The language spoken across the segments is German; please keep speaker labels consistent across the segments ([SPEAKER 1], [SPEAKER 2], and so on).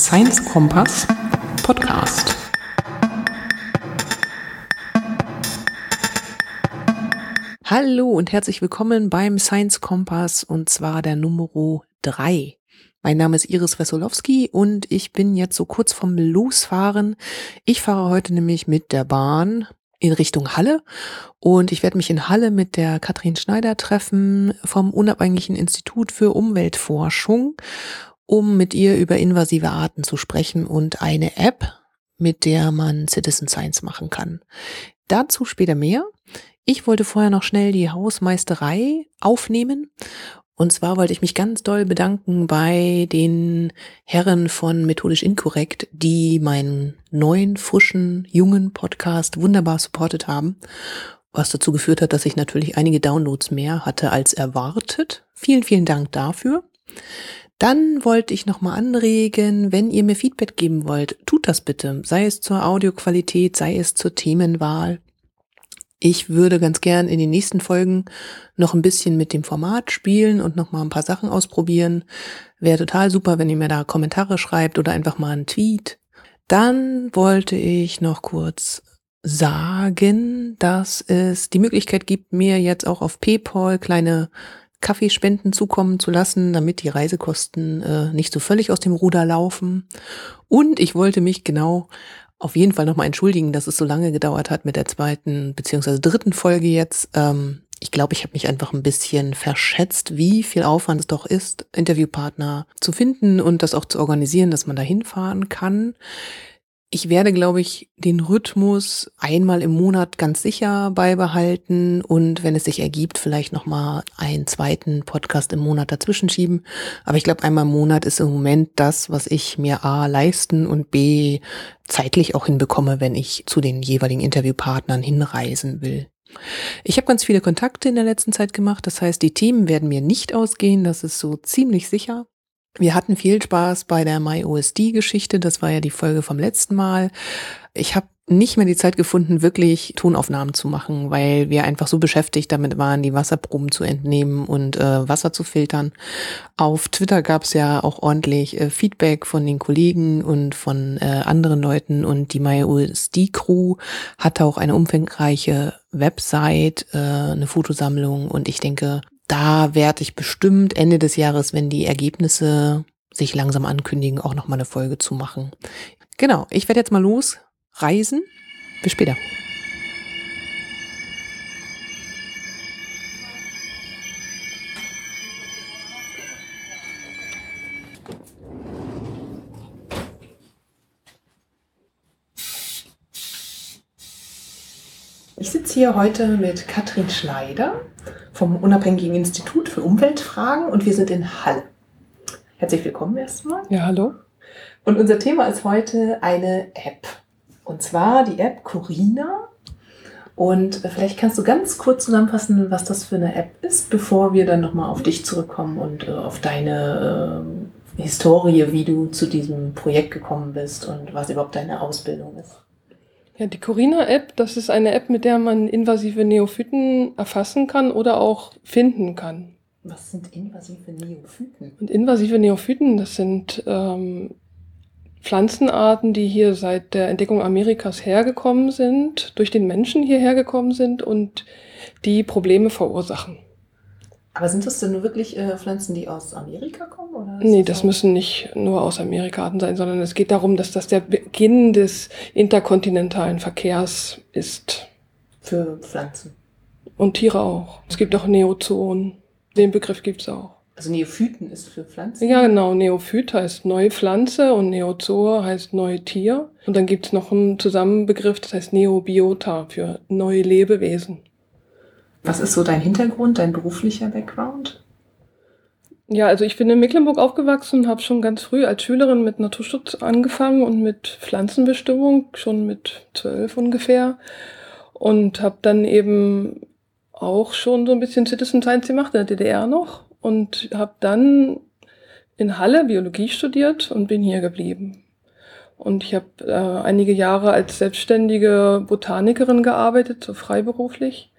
[SPEAKER 1] Science Kompass Podcast. Hallo und herzlich willkommen beim Science Kompass und zwar der Nummer 3. Mein Name ist Iris Wesolowski und ich bin jetzt so kurz vom Losfahren. Ich fahre heute nämlich mit der Bahn in Richtung Halle und ich werde mich in Halle mit der Katrin Schneider treffen vom Unabhängigen Institut für Umweltforschung, um mit ihr über invasive Arten zu sprechen und eine App, mit der man Citizen Science machen kann. Dazu später mehr. Ich wollte vorher noch schnell die Hausmeisterei aufnehmen und zwar wollte ich mich ganz doll bedanken bei den Herren von Methodisch Inkorrekt, die meinen neuen, frischen, jungen Podcast wunderbar supportet haben. Was dazu geführt hat, dass ich natürlich einige Downloads mehr hatte als erwartet. Vielen, vielen Dank dafür. Dann wollte ich nochmal anregen, wenn ihr mir Feedback geben wollt, tut das bitte. Sei es zur Audioqualität, sei es zur Themenwahl. Ich würde ganz gern in den nächsten Folgen noch ein bisschen mit dem Format spielen und noch mal ein paar Sachen ausprobieren. Wäre total super, wenn ihr mir da Kommentare schreibt oder einfach mal einen Tweet. Dann wollte ich noch kurz sagen, dass es die Möglichkeit gibt, mir jetzt auch auf PayPal kleine Kaffeespenden zukommen zu lassen, damit die Reisekosten äh, nicht so völlig aus dem Ruder laufen. Und ich wollte mich genau auf jeden Fall nochmal entschuldigen, dass es so lange gedauert hat mit der zweiten beziehungsweise dritten Folge jetzt. Ähm, ich glaube, ich habe mich einfach ein bisschen verschätzt, wie viel Aufwand es doch ist, Interviewpartner zu finden und das auch zu organisieren, dass man da hinfahren kann. Ich werde, glaube ich, den Rhythmus einmal im Monat ganz sicher beibehalten und wenn es sich ergibt, vielleicht nochmal einen zweiten Podcast im Monat dazwischen schieben. Aber ich glaube, einmal im Monat ist im Moment das, was ich mir A leisten und B zeitlich auch hinbekomme, wenn ich zu den jeweiligen Interviewpartnern hinreisen will. Ich habe ganz viele Kontakte in der letzten Zeit gemacht, das heißt, die Themen werden mir nicht ausgehen, das ist so ziemlich sicher. Wir hatten viel Spaß bei der MyOSD-Geschichte. Das war ja die Folge vom letzten Mal. Ich habe nicht mehr die Zeit gefunden, wirklich Tonaufnahmen zu machen, weil wir einfach so beschäftigt damit waren, die Wasserproben zu entnehmen und äh, Wasser zu filtern. Auf Twitter gab es ja auch ordentlich äh, Feedback von den Kollegen und von äh, anderen Leuten und die MyOSD-Crew hatte auch eine umfangreiche Website, äh, eine Fotosammlung und ich denke, da werde ich bestimmt Ende des Jahres, wenn die Ergebnisse sich langsam ankündigen, auch noch mal eine Folge zu machen. Genau, ich werde jetzt mal losreisen. Bis später. Ich sitze hier heute mit Katrin Schneider vom Unabhängigen Institut für Umweltfragen und wir sind in Halle. Herzlich willkommen erstmal.
[SPEAKER 2] Ja, hallo.
[SPEAKER 1] Und unser Thema ist heute eine App. Und zwar die App Corina. Und vielleicht kannst du ganz kurz zusammenfassen, was das für eine App ist, bevor wir dann nochmal auf dich zurückkommen und äh, auf deine äh, Historie, wie du zu diesem Projekt gekommen bist und was überhaupt deine Ausbildung ist.
[SPEAKER 2] Ja, die Corina-App, das ist eine App, mit der man invasive Neophyten erfassen kann oder auch finden kann.
[SPEAKER 1] Was sind invasive Neophyten?
[SPEAKER 2] Und invasive Neophyten, das sind ähm, Pflanzenarten, die hier seit der Entdeckung Amerikas hergekommen sind, durch den Menschen hierher gekommen sind und die Probleme verursachen.
[SPEAKER 1] Aber sind das denn wirklich äh, Pflanzen, die aus Amerika kommen?
[SPEAKER 2] Nee, das, das müssen nicht nur aus Amerika sein, sondern es geht darum, dass das der Beginn des interkontinentalen Verkehrs ist.
[SPEAKER 1] Für Pflanzen.
[SPEAKER 2] Und Tiere auch. Es gibt auch Neozoen. Den Begriff gibt es auch.
[SPEAKER 1] Also Neophyten ist für Pflanzen?
[SPEAKER 2] Ja, genau. Neophyt heißt neue Pflanze und Neozoa heißt neue Tier. Und dann gibt es noch einen Zusammenbegriff, das heißt Neobiota für neue Lebewesen.
[SPEAKER 1] Was ist so dein Hintergrund, dein beruflicher Background?
[SPEAKER 2] Ja, also ich bin in Mecklenburg aufgewachsen und habe schon ganz früh als Schülerin mit Naturschutz angefangen und mit Pflanzenbestimmung, schon mit zwölf ungefähr. Und habe dann eben auch schon so ein bisschen Citizen Science gemacht, in der DDR noch. Und habe dann in Halle Biologie studiert und bin hier geblieben. Und ich habe äh, einige Jahre als selbstständige Botanikerin gearbeitet, so freiberuflich.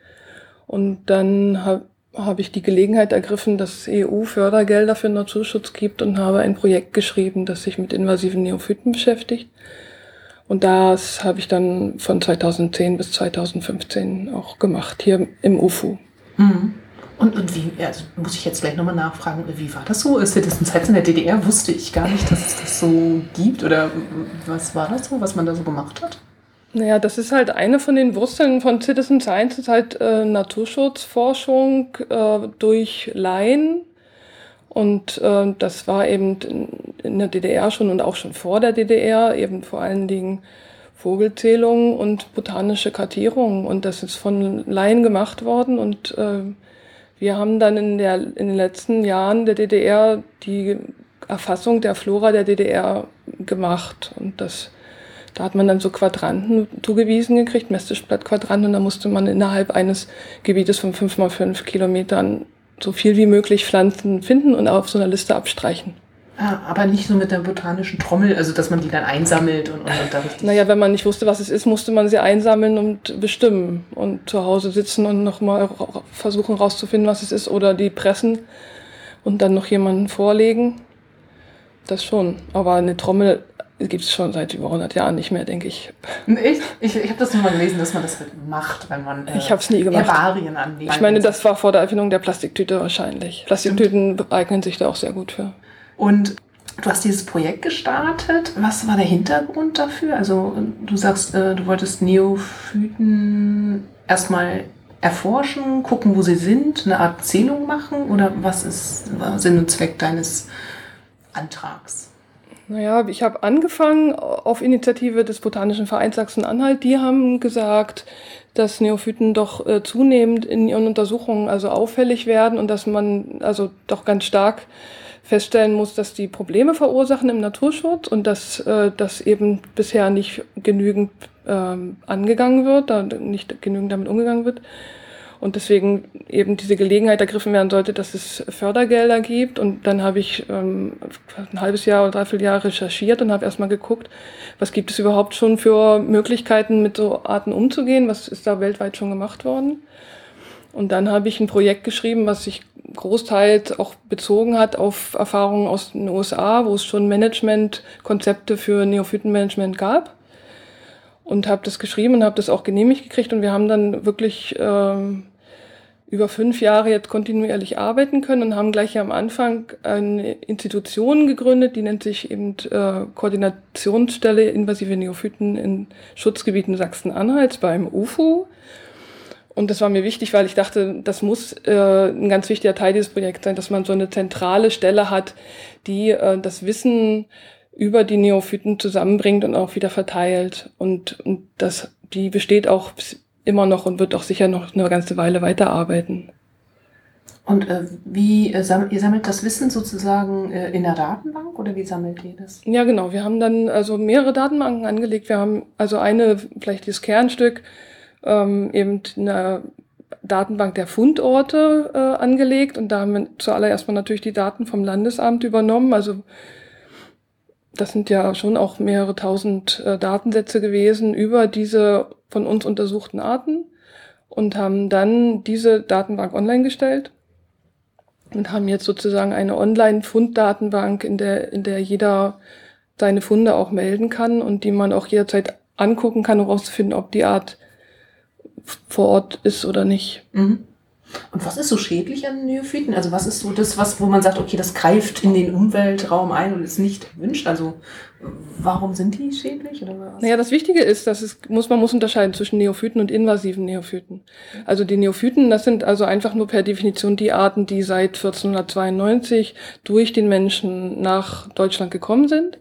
[SPEAKER 2] Und dann hab, habe ich die Gelegenheit ergriffen, dass es EU-Fördergelder für Naturschutz gibt und habe ein Projekt geschrieben, das sich mit invasiven Neophyten beschäftigt. Und das habe ich dann von 2010 bis 2015 auch gemacht, hier im UFU.
[SPEAKER 1] Mhm. Und, und wie, also muss ich jetzt gleich nochmal nachfragen, wie war das so? Citizens in der DDR wusste ich gar nicht, dass es das so gibt. Oder was war das so, was man da so gemacht hat?
[SPEAKER 2] Naja, das ist halt eine von den Wurzeln von Citizen Science, ist halt äh, Naturschutzforschung äh, durch Laien. Und äh, das war eben in, der DDR schon und auch schon vor der DDR eben vor allen Dingen Vogelzählungen und botanische Kartierungen. Und das ist von Laien gemacht worden und äh, wir haben dann in, der, in den letzten Jahren der DDR die Erfassung der Flora der DDR gemacht. Und das, da hat man dann so Quadranten zugewiesen gekriegt, Mestischblattquadranten, und da musste man innerhalb eines Gebietes von fünf mal fünf Kilometern so viel wie möglich Pflanzen finden und auf so einer Liste abstreichen.
[SPEAKER 1] Ah, aber nicht so mit der botanischen Trommel, also dass man die dann einsammelt und, und, und
[SPEAKER 2] da richtig. Naja, wenn man nicht wusste, was es ist, musste man sie einsammeln und bestimmen und zu Hause sitzen und nochmal versuchen rauszufinden, was es ist oder die pressen und dann noch jemanden vorlegen. Das schon. Aber eine Trommel gibt es schon seit über 100 Jahren nicht mehr, denke ich.
[SPEAKER 1] Echt? Ich, ich habe das nur mal gelesen, dass man das halt macht, wenn man
[SPEAKER 2] äh, ich hab's nie gemacht.
[SPEAKER 1] Herbarien anlegt.
[SPEAKER 2] Ich meine, das war vor der Erfindung der Plastiktüte wahrscheinlich. Plastiktüten eignen sich da auch sehr gut für.
[SPEAKER 1] Und du hast dieses Projekt gestartet. Was war der Hintergrund dafür? Also du sagst, äh, du wolltest Neophyten erstmal erforschen, gucken, wo sie sind, eine Art Zählung machen oder was ist Sinn und Zweck deines Antrags?
[SPEAKER 2] Naja, ich habe angefangen auf Initiative des Botanischen Vereins Sachsen-Anhalt. Die haben gesagt, dass Neophyten doch äh, zunehmend in ihren Untersuchungen also auffällig werden und dass man also doch ganz stark feststellen muss, dass die Probleme verursachen im Naturschutz und dass äh, das eben bisher nicht genügend ähm, angegangen wird, da nicht genügend damit umgegangen wird. Und deswegen eben diese Gelegenheit ergriffen werden sollte, dass es Fördergelder gibt. Und dann habe ich ähm, ein halbes Jahr oder dreiviertel Jahr recherchiert und habe erstmal geguckt, was gibt es überhaupt schon für Möglichkeiten, mit so Arten umzugehen, was ist da weltweit schon gemacht worden. Und dann habe ich ein Projekt geschrieben, was sich großteils auch bezogen hat auf Erfahrungen aus den USA, wo es schon Managementkonzepte für Neophytenmanagement gab. Und habe das geschrieben und habe das auch genehmigt gekriegt. Und wir haben dann wirklich ähm, über fünf Jahre jetzt kontinuierlich arbeiten können und haben gleich am Anfang eine Institution gegründet, die nennt sich eben äh, Koordinationsstelle invasive Neophyten in Schutzgebieten Sachsen-Anhalts beim UFU. Und das war mir wichtig, weil ich dachte, das muss äh, ein ganz wichtiger Teil dieses Projekts sein, dass man so eine zentrale Stelle hat, die äh, das Wissen über die Neophyten zusammenbringt und auch wieder verteilt. Und, und das, die besteht auch immer noch und wird auch sicher noch eine ganze Weile weiterarbeiten.
[SPEAKER 1] Und äh, wie äh, sammelt, ihr sammelt das Wissen sozusagen äh, in der Datenbank oder wie sammelt ihr das?
[SPEAKER 2] Ja, genau. Wir haben dann also mehrere Datenbanken angelegt. Wir haben also eine, vielleicht das Kernstück, ähm, eben eine Datenbank der Fundorte äh, angelegt und da haben wir zuallererst mal natürlich die Daten vom Landesamt übernommen. Also das sind ja schon auch mehrere tausend äh, Datensätze gewesen über diese von uns untersuchten Arten und haben dann diese Datenbank online gestellt und haben jetzt sozusagen eine Online-Funddatenbank, in der, in der jeder seine Funde auch melden kann und die man auch jederzeit angucken kann, um herauszufinden, ob die Art vor Ort ist oder nicht.
[SPEAKER 1] Mhm. Und was ist so schädlich an Neophyten? Also was ist so das, was, wo man sagt, okay, das greift in den Umweltraum ein und ist nicht erwünscht? Also warum sind die schädlich oder
[SPEAKER 2] was? Naja, das Wichtige ist, dass es muss, man muss unterscheiden zwischen Neophyten und invasiven Neophyten. Also die Neophyten, das sind also einfach nur per Definition die Arten, die seit 1492 durch den Menschen nach Deutschland gekommen sind.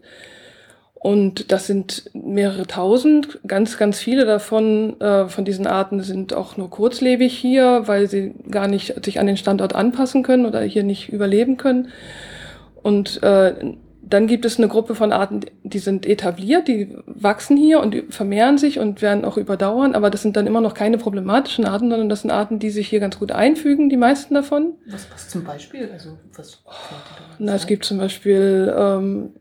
[SPEAKER 2] Und das sind mehrere tausend. Ganz, ganz viele davon, äh, von diesen Arten sind auch nur kurzlebig hier, weil sie gar nicht sich an den Standort anpassen können oder hier nicht überleben können. Und äh, dann gibt es eine Gruppe von Arten, die sind etabliert, die wachsen hier und vermehren sich und werden auch überdauern, aber das sind dann immer noch keine problematischen Arten, sondern das sind Arten, die sich hier ganz gut einfügen, die meisten davon.
[SPEAKER 1] Was, was zum Beispiel? Also, was
[SPEAKER 2] Na, es gibt zum Beispiel ähm,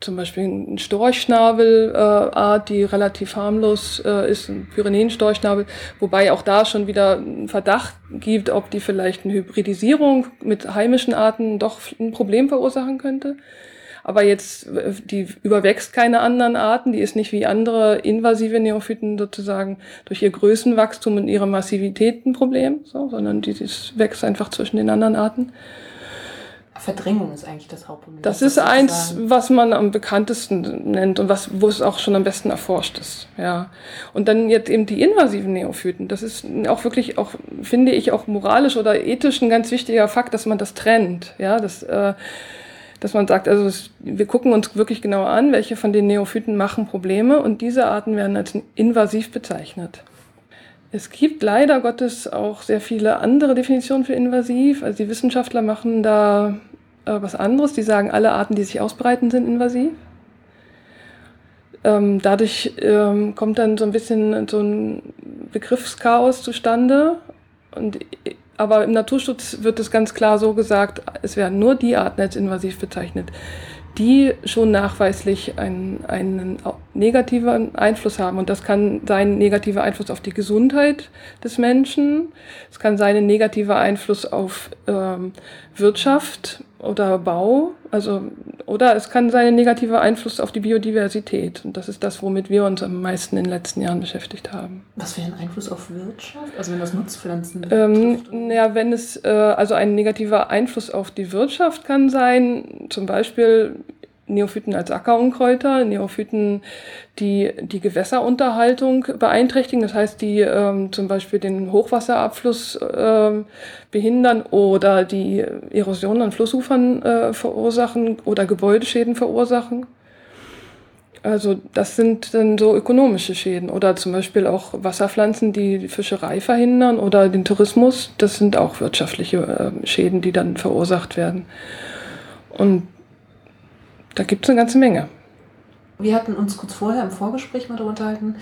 [SPEAKER 2] zum Beispiel ein Storchschnabelart, äh, die relativ harmlos äh, ist, ein Pyrenäenstorchschnabel, wobei auch da schon wieder ein Verdacht gibt, ob die vielleicht eine Hybridisierung mit heimischen Arten doch ein Problem verursachen könnte. Aber jetzt, äh, die überwächst keine anderen Arten, die ist nicht wie andere invasive Neophyten sozusagen durch ihr Größenwachstum und ihre Massivität ein Problem, so, sondern die, die wächst einfach zwischen den anderen Arten.
[SPEAKER 1] Verdrängung ist eigentlich das Hauptproblem.
[SPEAKER 2] Das, das ist eins, was man am bekanntesten nennt und was, wo es auch schon am besten erforscht ist. Ja. Und dann jetzt eben die invasiven Neophyten. Das ist auch wirklich, auch, finde ich, auch moralisch oder ethisch ein ganz wichtiger Fakt, dass man das trennt. Ja, das, äh, dass man sagt, also es, wir gucken uns wirklich genau an, welche von den Neophyten machen Probleme und diese Arten werden als invasiv bezeichnet. Es gibt leider Gottes auch sehr viele andere Definitionen für invasiv. Also die Wissenschaftler machen da äh, was anderes. Die sagen, alle Arten, die sich ausbreiten, sind invasiv. Ähm, dadurch ähm, kommt dann so ein bisschen so ein Begriffschaos zustande. Und, aber im Naturschutz wird es ganz klar so gesagt, es werden nur die Arten als invasiv bezeichnet, die schon nachweislich einen, einen negativen Einfluss haben. Und das kann sein negativer Einfluss auf die Gesundheit des Menschen, es kann sein ein negativer Einfluss auf ähm, Wirtschaft oder Bau, also oder es kann sein ein negativer Einfluss auf die Biodiversität. Und das ist das, womit wir uns am meisten in den letzten Jahren beschäftigt haben.
[SPEAKER 1] Was wäre ein Einfluss auf Wirtschaft? Also wenn das Nutzpflanzen
[SPEAKER 2] ähm, Ja, wenn es äh, also ein negativer Einfluss auf die Wirtschaft kann sein, zum Beispiel Neophyten als Ackerunkräuter, Neophyten, die die Gewässerunterhaltung beeinträchtigen, das heißt, die ähm, zum Beispiel den Hochwasserabfluss äh, behindern oder die Erosion an Flussufern äh, verursachen oder Gebäudeschäden verursachen. Also das sind dann so ökonomische Schäden oder zum Beispiel auch Wasserpflanzen, die die Fischerei verhindern oder den Tourismus. Das sind auch wirtschaftliche äh, Schäden, die dann verursacht werden. Und da gibt es eine ganze Menge.
[SPEAKER 1] Wir hatten uns kurz vorher im Vorgespräch mal darüber unterhalten.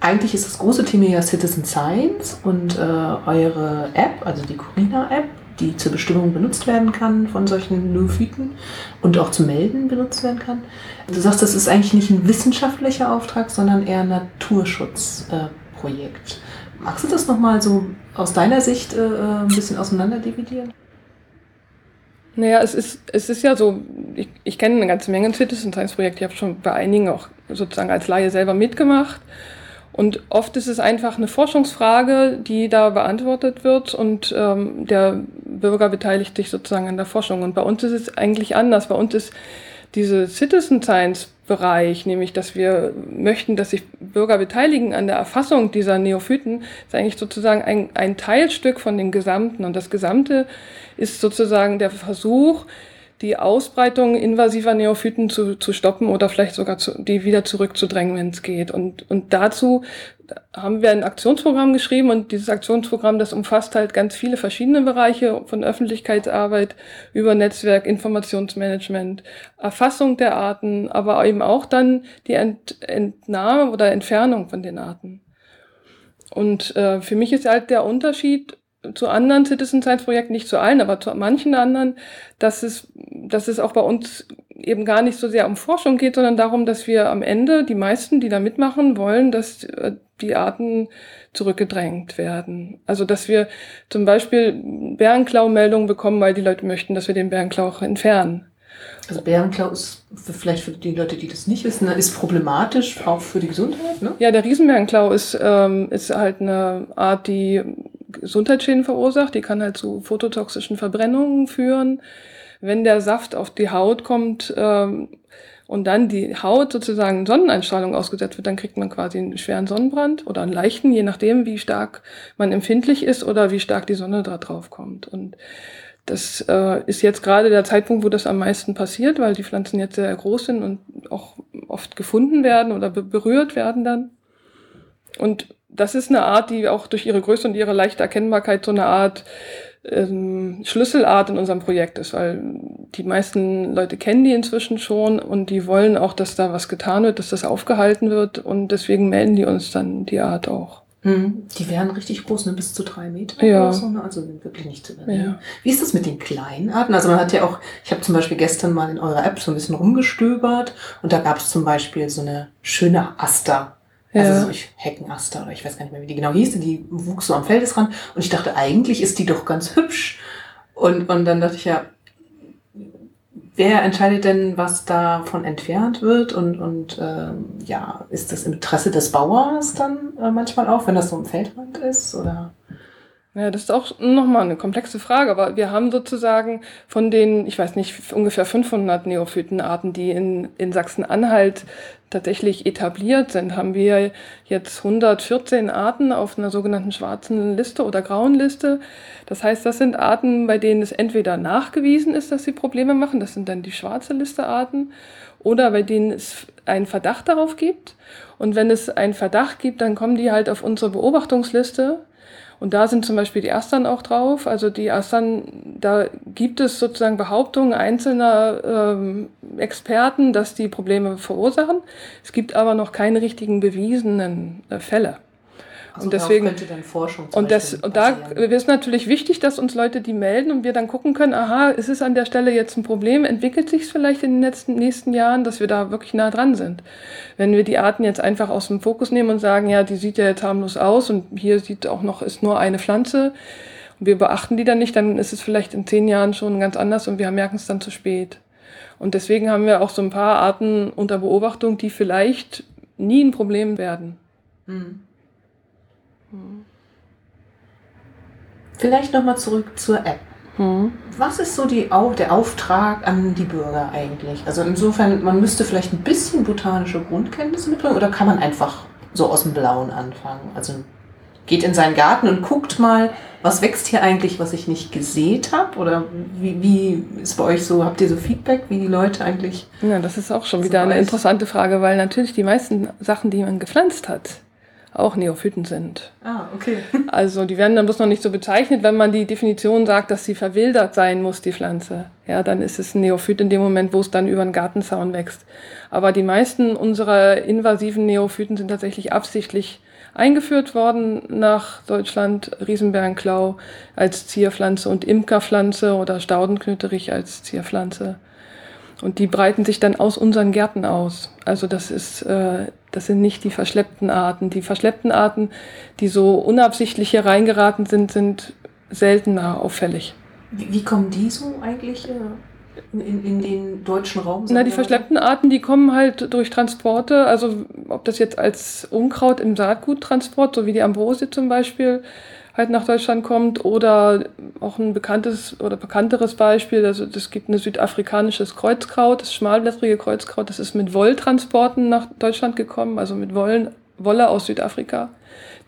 [SPEAKER 1] Eigentlich ist das große Thema ja Citizen Science und äh, eure App, also die Corina-App, die zur Bestimmung benutzt werden kann von solchen Neophyten und auch zum Melden benutzt werden kann. Du sagst, das ist eigentlich nicht ein wissenschaftlicher Auftrag, sondern eher ein Naturschutzprojekt. Äh, Magst du das nochmal so aus deiner Sicht äh, ein bisschen auseinanderdividieren?
[SPEAKER 2] Naja, es ist, es ist ja so, ich, ich kenne eine ganze Menge Citizen Science Projekte, ich habe schon bei einigen auch sozusagen als Laie selber mitgemacht. Und oft ist es einfach eine Forschungsfrage, die da beantwortet wird und ähm, der Bürger beteiligt sich sozusagen an der Forschung. Und bei uns ist es eigentlich anders. Bei uns ist diese Citizen Science Bereich, nämlich dass wir möchten, dass sich Bürger beteiligen an der Erfassung dieser Neophyten, ist eigentlich sozusagen ein, ein Teilstück von dem Gesamten. Und das Gesamte ist sozusagen der Versuch, die Ausbreitung invasiver Neophyten zu, zu stoppen oder vielleicht sogar zu, die wieder zurückzudrängen, wenn es geht. Und, und dazu haben wir ein Aktionsprogramm geschrieben und dieses Aktionsprogramm, das umfasst halt ganz viele verschiedene Bereiche von Öffentlichkeitsarbeit über Netzwerk, Informationsmanagement, Erfassung der Arten, aber eben auch dann die Ent Entnahme oder Entfernung von den Arten. Und äh, für mich ist halt der Unterschied zu anderen Citizen Science Projekten, nicht zu allen, aber zu manchen anderen, dass es, dass es auch bei uns eben gar nicht so sehr um Forschung geht, sondern darum, dass wir am Ende, die meisten, die da mitmachen, wollen, dass äh, die Arten zurückgedrängt werden. Also, dass wir zum Beispiel Bärenklau-Meldungen bekommen, weil die Leute möchten, dass wir den Bärenklau entfernen.
[SPEAKER 1] Also Bärenklau ist vielleicht für die Leute, die das nicht wissen, ne, ist problematisch auch für die Gesundheit, ne?
[SPEAKER 2] Ja, der Riesenbärenklau ist, ähm, ist halt eine Art, die Gesundheitsschäden verursacht. Die kann halt zu phototoxischen Verbrennungen führen. Wenn der Saft auf die Haut kommt ähm, und dann die Haut sozusagen Sonneneinstrahlung ausgesetzt wird, dann kriegt man quasi einen schweren Sonnenbrand oder einen leichten, je nachdem, wie stark man empfindlich ist oder wie stark die Sonne da drauf kommt. Und das äh, ist jetzt gerade der Zeitpunkt, wo das am meisten passiert, weil die Pflanzen jetzt sehr groß sind und auch oft gefunden werden oder be berührt werden dann. Und das ist eine Art, die auch durch ihre Größe und ihre leichte Erkennbarkeit so eine Art ähm, Schlüsselart in unserem Projekt ist, weil die meisten Leute kennen die inzwischen schon und die wollen auch, dass da was getan wird, dass das aufgehalten wird und deswegen melden die uns dann die Art auch.
[SPEAKER 1] Hm, die werden richtig groß, ne? bis zu drei Meter
[SPEAKER 2] Ja.
[SPEAKER 1] oder so, ne? also wirklich nicht zu übersehen.
[SPEAKER 2] Ja.
[SPEAKER 1] Wie ist das mit den kleinen Arten? Also man hat ja auch, ich habe zum Beispiel gestern mal in eurer App so ein bisschen rumgestöbert und da gab es zum Beispiel so eine schöne Aster. Also
[SPEAKER 2] Ja.
[SPEAKER 1] so ich, Heckenaster oder ich weiß gar nicht mehr, wie die genau hieß, die wuchs so am Feldesrand und ich dachte, eigentlich ist die doch ganz hübsch. Und, und dann dachte ich ja, wer entscheidet denn, was davon entfernt wird? Und, und ähm, ja, ist das im Interesse des Bauers dann äh, manchmal auch, wenn das so im Feldrand ist? Oder?
[SPEAKER 2] Ja, das ist auch nochmal eine komplexe Frage, aber wir haben sozusagen von den, ich weiß nicht, ungefähr 500 Neophytenarten, die in, in Sachsen-Anhalt tatsächlich etabliert sind, haben wir jetzt 114 Arten auf einer sogenannten schwarzen Liste oder grauen Liste. Das heißt, das sind Arten, bei denen es entweder nachgewiesen ist, dass sie Probleme machen, das sind dann die schwarze Liste Arten, oder bei denen es einen Verdacht darauf gibt. Und wenn es einen Verdacht gibt, dann kommen die halt auf unsere Beobachtungsliste. Und da sind zum Beispiel die Astern auch drauf. Also die Astern, da gibt es sozusagen Behauptungen einzelner ähm, Experten, dass die Probleme verursachen. Es gibt aber noch keine richtigen bewiesenen äh, Fälle.
[SPEAKER 1] Also
[SPEAKER 2] Und deswegen-
[SPEAKER 1] könnte dann Forschung
[SPEAKER 2] Und, das, und da ist natürlich wichtig, dass uns Leute die melden und wir dann gucken können, aha, ist es an der Stelle jetzt ein Problem, entwickelt sich es vielleicht in den letzten, nächsten Jahren, dass wir da wirklich nah dran sind. Wenn wir die Arten jetzt einfach aus dem Fokus nehmen und sagen, ja, die sieht ja jetzt harmlos aus und hier sieht auch noch, ist nur eine Pflanze und wir beachten die dann nicht, dann ist es vielleicht in zehn Jahren schon ganz anders und wir merken es dann zu spät. Und deswegen haben wir auch so ein paar Arten unter Beobachtung, die vielleicht nie ein Problem werden.
[SPEAKER 1] Hm. Vielleicht nochmal zurück zur App.
[SPEAKER 2] Hm.
[SPEAKER 1] Was ist so die, der Auftrag an die Bürger eigentlich? Also insofern, man müsste vielleicht ein bisschen botanische Grundkenntnisse mitbringen oder kann man einfach so aus dem Blauen anfangen? Also geht in seinen Garten und guckt mal, was wächst hier eigentlich, was ich nicht gesät habe? Oder wie, wie ist bei euch so, habt ihr so Feedback, wie die Leute eigentlich...
[SPEAKER 2] Ja, das ist auch schon wieder eine
[SPEAKER 1] weiß.
[SPEAKER 2] interessante Frage, weil natürlich die meisten Sachen, die man gepflanzt hat, auch Neophyten sind.
[SPEAKER 1] Ah, okay.
[SPEAKER 2] Also die werden dann bloß noch nicht so bezeichnet, wenn man die Definition sagt, dass sie verwildert sein muss, die Pflanze. Ja, dann ist es ein Neophyt in dem Moment, wo es dann über einen Gartenzaun wächst. Aber die meisten unserer invasiven Neophyten sind tatsächlich absichtlich eingeführt worden nach Deutschland, Riesenbärenklau als Zierpflanze und Imkerpflanze oder Staudenknöterich als Zierpflanze. Und die breiten sich dann aus unseren Gärten aus. Also das ist, äh, das sind nicht die verschleppten Arten. Die verschleppten Arten, die so unabsichtlich hier reingeraten sind, sind seltener auffällig.
[SPEAKER 1] Wie, wie kommen die so eigentlich äh, in, in, in den deutschen Raum?
[SPEAKER 2] Na, die verschleppten Arten, die kommen halt durch Transporte, also ob das jetzt als Unkraut im Saatguttransport, so wie die Ambrosie zum Beispiel, halt nach Deutschland kommt oder auch ein bekanntes oder bekannteres Beispiel, also es gibt ein südafrikanisches Kreuzkraut, das schmalblättrige Kreuzkraut, das ist mit Wolltransporten nach Deutschland gekommen, also mit Wollen, Wolle aus Südafrika,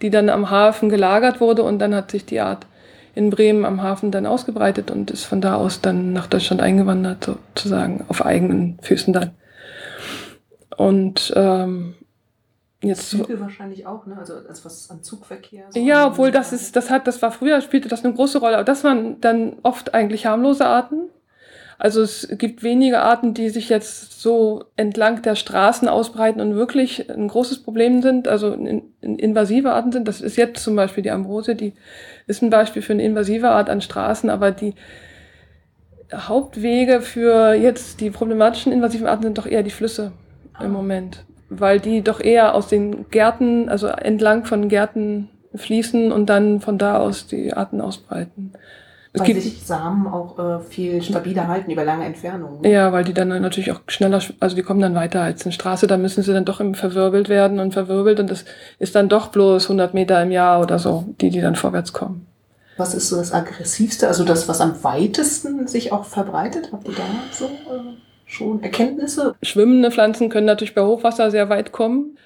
[SPEAKER 2] die dann am Hafen gelagert wurde und dann hat sich die Art in Bremen am Hafen dann ausgebreitet und ist von da aus dann nach Deutschland eingewandert, sozusagen auf eigenen Füßen dann. Und ähm, jetzt
[SPEAKER 1] Züge wahrscheinlich auch, ne? Also als was an Zugverkehr. so
[SPEAKER 2] ja, obwohl das ist, das hat, das war früher, spielte das eine große Rolle, aber das waren dann oft eigentlich harmlose Arten. Also es gibt wenige Arten, die sich jetzt so entlang der Straßen ausbreiten und wirklich ein großes Problem sind, also in, in invasive Arten sind. Das ist jetzt zum Beispiel die Ambrose, die ist ein Beispiel für eine invasive Art an Straßen, aber die Hauptwege für jetzt die problematischen invasiven Arten sind doch eher die Flüsse
[SPEAKER 1] Ah.
[SPEAKER 2] im Moment, weil die doch eher aus den Gärten, also entlang von Gärten fließen und dann von da aus die Arten ausbreiten. Es
[SPEAKER 1] Weil
[SPEAKER 2] gibt,
[SPEAKER 1] sich Samen auch äh, viel stabiler halten über lange Entfernungen. ne?
[SPEAKER 2] ja, weil die dann natürlich auch schneller, sch- also die kommen dann weiter als eine Straße, da müssen sie dann doch eben verwirbelt werden und verwirbelt und das ist dann doch bloß 100 Meter im Jahr oder so, die, die dann vorwärts kommen.
[SPEAKER 1] Was ist so das aggressivste, also das, was am weitesten sich auch verbreitet? Habt ihr da so äh, schon Erkenntnisse?
[SPEAKER 2] Schwimmende Pflanzen können natürlich bei Hochwasser sehr weit kommen.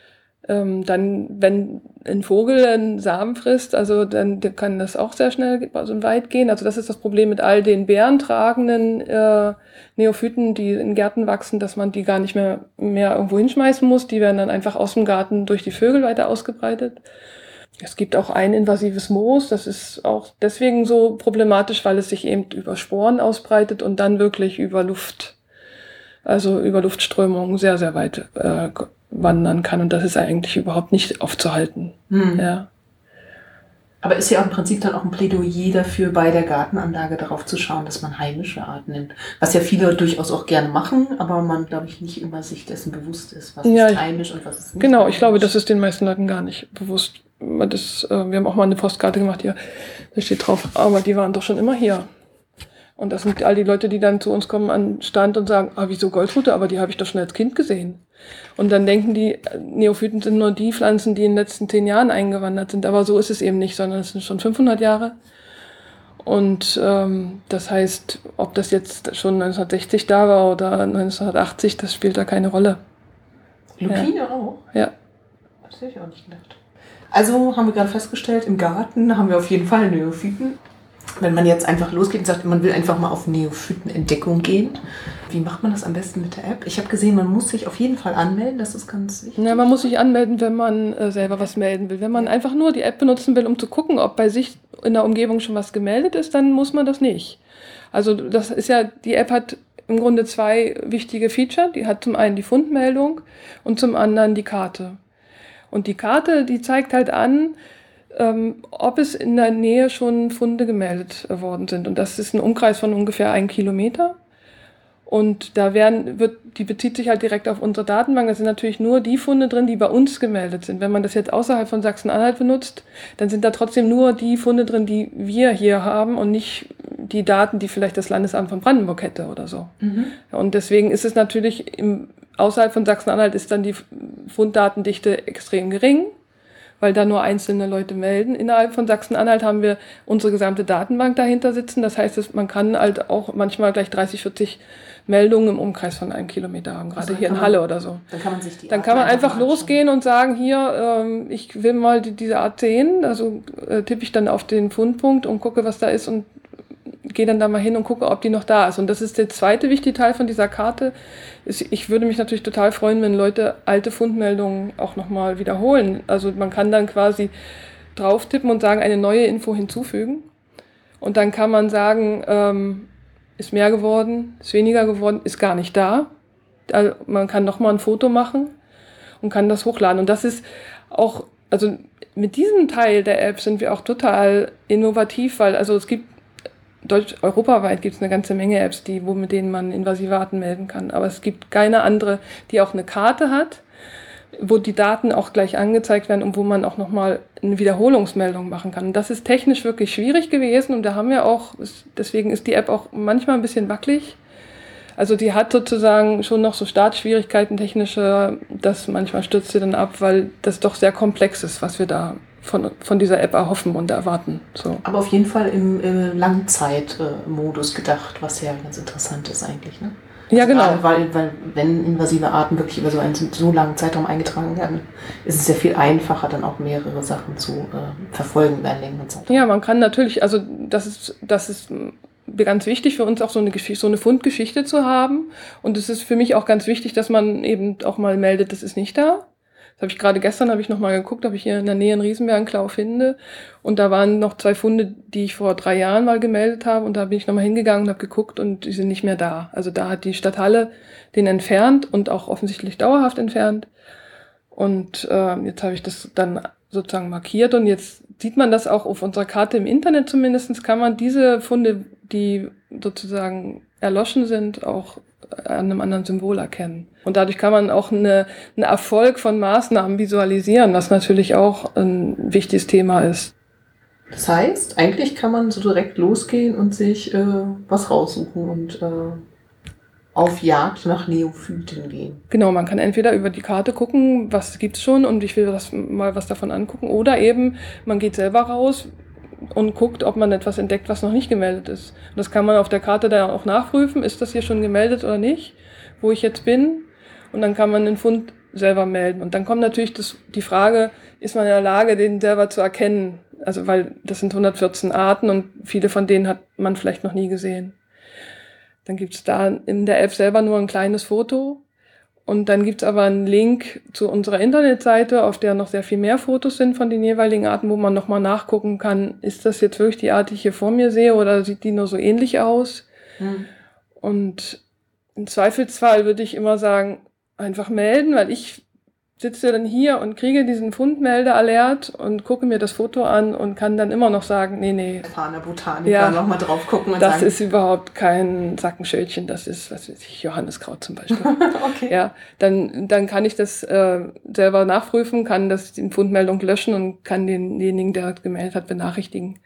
[SPEAKER 2] Ähm, dann, wenn ein Vogel einen Samen frisst, also dann kann das auch sehr schnell also weit gehen. Also das ist das Problem mit all den bärentragenden äh, Neophyten, die in Gärten wachsen, dass man die gar nicht mehr, mehr irgendwo hinschmeißen muss. Die werden dann einfach aus dem Garten durch die Vögel weiter ausgebreitet. Es gibt auch ein invasives Moos, das ist auch deswegen so problematisch, weil es sich eben über Sporen ausbreitet und dann wirklich über Luft also über Luftströmungen sehr, sehr weit äh, wandern kann. Und das ist eigentlich überhaupt nicht aufzuhalten.
[SPEAKER 1] Hm.
[SPEAKER 2] Ja.
[SPEAKER 1] Aber ist ja im Prinzip dann auch ein Plädoyer dafür, bei der Gartenanlage darauf zu schauen, dass man heimische Arten nimmt. Was ja viele durchaus auch gerne machen, aber man, glaube ich, nicht immer sich dessen bewusst ist, was
[SPEAKER 2] Ja,
[SPEAKER 1] ist heimisch und was ist nicht
[SPEAKER 2] Genau,
[SPEAKER 1] heimisch.
[SPEAKER 2] ich glaube, das ist den meisten Leuten gar nicht bewusst. Das, äh, wir haben auch mal eine Postkarte gemacht hier, da steht drauf, aber die waren doch schon immer hier. Und das sind all die Leute, die dann zu uns kommen an Stand und sagen, ah, wieso Goldrute, aber die habe ich doch schon als Kind gesehen. Und dann denken die, Neophyten sind nur die Pflanzen, die in den letzten zehn Jahren eingewandert sind. Aber so ist es eben nicht, sondern es sind schon 500 Jahre. Und ähm, das heißt, ob das jetzt schon 1960 da war oder 1980, das spielt da keine Rolle.
[SPEAKER 1] Lupine auch?
[SPEAKER 2] Ja.
[SPEAKER 1] Das hätte ich auch nicht gedacht. Also haben wir gerade festgestellt, im Garten haben wir auf jeden Fall Neophyten. Wenn man jetzt einfach losgeht und sagt, man will einfach mal auf Neophytenentdeckung gehen, wie macht man das am besten mit der App? Ich habe gesehen, man muss sich auf jeden Fall anmelden, das ist ganz wichtig.
[SPEAKER 2] Ja, man muss sich anmelden, wenn man äh, selber was melden will. Wenn man einfach nur die App benutzen will, um zu gucken, ob bei sich in der Umgebung schon was gemeldet ist, dann muss man das nicht. Also das ist ja, die App hat im Grunde zwei wichtige Feature. Die hat zum einen die Fundmeldung und zum anderen die Karte. Und die Karte, die zeigt halt an, ähm, ob es in der Nähe schon Funde gemeldet worden sind. Und das ist ein Umkreis von ungefähr ein Kilometer. Und da werden, wird, die bezieht sich halt direkt auf unsere Datenbank. Da sind natürlich nur die Funde drin, die bei uns gemeldet sind. Wenn man das jetzt außerhalb von Sachsen-Anhalt benutzt, dann sind da trotzdem nur die Funde drin, die wir hier haben und nicht die Daten, die vielleicht das Landesamt von Brandenburg hätte oder so.
[SPEAKER 1] Mhm.
[SPEAKER 2] Und deswegen ist es natürlich im, außerhalb von Sachsen-Anhalt ist dann die Funddatendichte extrem gering, weil da nur einzelne Leute melden. Innerhalb von Sachsen-Anhalt haben wir unsere gesamte Datenbank dahinter sitzen. Das heißt, man kann halt auch manchmal gleich 30, 40 Meldungen im Umkreis von einem Kilometer haben, gerade
[SPEAKER 1] Also
[SPEAKER 2] hier in
[SPEAKER 1] man-
[SPEAKER 2] Halle oder so.
[SPEAKER 1] Dann kann man sich die
[SPEAKER 2] Dann kann man einfach
[SPEAKER 1] anschauen.
[SPEAKER 2] losgehen und sagen, hier, ähm, ich will mal die, diese Art sehen. Also äh, tippe ich dann auf den Fundpunkt und gucke, was da ist und gehe dann da mal hin und gucke, ob die noch da ist. Und das ist der zweite wichtige Teil von dieser Karte. Ich würde mich natürlich total freuen, wenn Leute alte Fundmeldungen auch nochmal wiederholen. Also man kann dann quasi drauf tippen und sagen, eine neue Info hinzufügen. Und dann kann man sagen, ähm, ist mehr geworden, ist weniger geworden, ist gar nicht da. Also man kann nochmal ein Foto machen und kann das hochladen. Und das ist auch, also mit diesem Teil der App sind wir auch total innovativ, weil also es gibt Deutsch, europaweit gibt es eine ganze Menge Apps, die, wo, mit denen man invasive Arten melden kann. Aber es gibt keine andere, die auch eine Karte hat, wo die Daten auch gleich angezeigt werden und wo man auch nochmal eine Wiederholungsmeldung machen kann. Und das ist technisch wirklich schwierig gewesen und da haben wir auch, deswegen ist die App auch manchmal ein bisschen wackelig. Also die hat sozusagen schon noch so Startschwierigkeiten technische, das manchmal stürzt sie dann ab, weil das doch sehr komplex ist, was wir da von, von dieser App erhoffen und erwarten. So.
[SPEAKER 1] Aber auf jeden Fall im äh, Langzeitmodus gedacht, was ja ganz interessant ist eigentlich. Ne?
[SPEAKER 2] Ja,
[SPEAKER 1] Also
[SPEAKER 2] genau.
[SPEAKER 1] Gerade weil, weil, wenn invasive Arten wirklich über so einen so langen Zeitraum eingetragen werden, ist es ja viel einfacher, dann auch mehrere Sachen zu äh, verfolgen über einen längeren Zeitraum.
[SPEAKER 2] Ja, man kann natürlich, also das ist, das ist ganz wichtig für uns auch so eine Geschichte, so eine Fundgeschichte zu haben. Und es ist für mich auch ganz wichtig, dass man eben auch mal meldet, das ist nicht da. Das habe ich gerade gestern habe ich noch mal geguckt, ob ich hier in der Nähe einen Riesenbärenklau finde. Und da waren noch zwei Funde, die ich vor drei Jahren mal gemeldet habe. Und da bin ich noch mal hingegangen und habe geguckt und die sind nicht mehr da. Also da hat die Stadthalle den entfernt und auch offensichtlich dauerhaft entfernt. Und äh, jetzt habe ich das dann sozusagen markiert und jetzt sieht man das auch auf unserer Karte im Internet zumindestens kann man diese Funde, die sozusagen erloschen sind, auch an einem anderen Symbol erkennen. Und dadurch kann man auch eine, einen Erfolg von Maßnahmen visualisieren, was natürlich auch ein wichtiges Thema ist.
[SPEAKER 1] Das heißt, eigentlich kann man so direkt losgehen und sich äh, was raussuchen und äh, auf Jagd nach Neophyten gehen.
[SPEAKER 2] Genau, man kann entweder über die Karte gucken, was gibt's schon und ich will das mal was davon angucken, oder eben man geht selber raus und guckt, ob man etwas entdeckt, was noch nicht gemeldet ist. Und das kann man auf der Karte dann auch nachprüfen, ist das hier schon gemeldet oder nicht, wo ich jetzt bin. Und dann kann man den Fund selber melden. Und dann kommt natürlich das, die Frage, ist man in der Lage, den selber zu erkennen? Also, weil das sind 114 Arten und viele von denen hat man vielleicht noch nie gesehen. Dann gibt's da in der App selber nur ein kleines Foto. Und dann gibt's aber einen Link zu unserer Internetseite, auf der noch sehr viel mehr Fotos sind von den jeweiligen Arten, wo man nochmal nachgucken kann, ist das jetzt wirklich die Art, die ich hier vor mir sehe, oder sieht die nur so ähnlich aus?
[SPEAKER 1] Hm.
[SPEAKER 2] Und im Zweifelsfall würde ich immer sagen, einfach melden, weil ich sitze dann hier und kriege diesen Fundmelder-Alert und gucke mir das Foto an und kann dann immer noch sagen, nee, nee.
[SPEAKER 1] Erfahrener Botaniker ja, nochmal drauf gucken
[SPEAKER 2] und Das sagen, ist überhaupt kein Sackenschildchen, das ist, was weiß ich, Johanniskraut zum Beispiel. okay. Ja, dann, dann kann ich das äh, selber nachprüfen, kann das die Fundmeldung löschen und kann denjenigen, der gemeldet hat, benachrichtigen.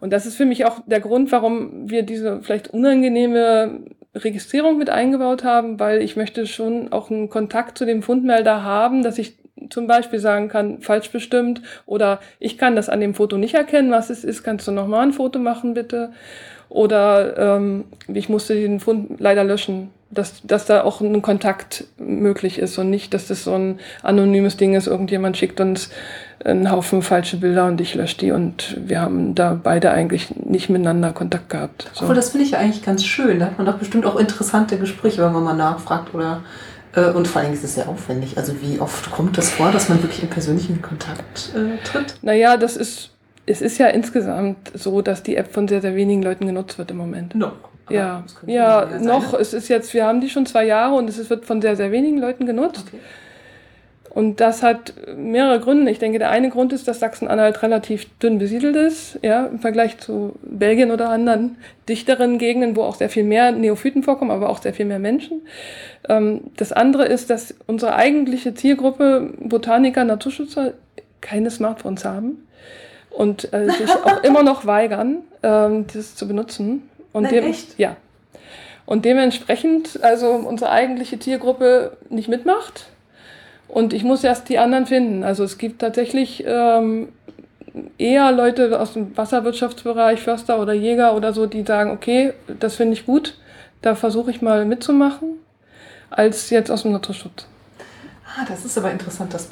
[SPEAKER 2] Und das ist für mich auch der Grund, warum wir diese vielleicht unangenehme Registrierung mit eingebaut haben, weil ich möchte schon auch einen Kontakt zu dem Fundmelder haben, dass ich zum Beispiel sagen kann, falsch bestimmt oder ich kann das an dem Foto nicht erkennen, was es ist, kannst du nochmal ein Foto machen bitte? Oder ähm, ich musste den Fund leider löschen, dass, dass da auch ein Kontakt möglich ist und nicht, dass das so ein anonymes Ding ist, irgendjemand schickt uns einen Haufen falsche Bilder und ich lösche die und wir haben da beide eigentlich nicht miteinander Kontakt gehabt.
[SPEAKER 1] So. Aber das finde ich ja eigentlich ganz schön. Da hat man doch bestimmt auch interessante Gespräche, wenn man mal nachfragt oder äh, und vor allem ist es sehr aufwendig. Also wie oft kommt das vor, dass man wirklich in persönlichen Kontakt äh, tritt?
[SPEAKER 2] Naja, das ist, es ist ja insgesamt so, dass die App von sehr, sehr wenigen Leuten genutzt wird im Moment.
[SPEAKER 1] Noch.
[SPEAKER 2] Ja, ja noch. Es ist jetzt, wir haben die schon zwei Jahre und es wird von sehr, sehr wenigen Leuten genutzt. Okay. Und das hat mehrere Gründe. Ich denke, der eine Grund ist, dass Sachsen-Anhalt relativ dünn besiedelt ist, ja, im Vergleich zu Belgien oder anderen dichteren Gegenden, wo auch sehr viel mehr Neophyten vorkommen, aber auch sehr viel mehr Menschen. Ähm, das andere ist, dass unsere eigentliche Zielgruppe Botaniker, Naturschützer keine Smartphones haben und äh, sich auch immer noch weigern, ähm, das zu benutzen. Und
[SPEAKER 1] Nein, dem, echt?
[SPEAKER 2] Ja. Und dementsprechend, also unsere eigentliche Zielgruppe nicht mitmacht und ich muss erst die anderen finden. Also es gibt tatsächlich ähm, eher Leute aus dem Wasserwirtschaftsbereich, Förster oder Jäger oder so, die sagen, okay, das finde ich gut, da versuche ich mal mitzumachen, als jetzt aus dem Naturschutz.
[SPEAKER 1] Ah, das ist aber interessant, dass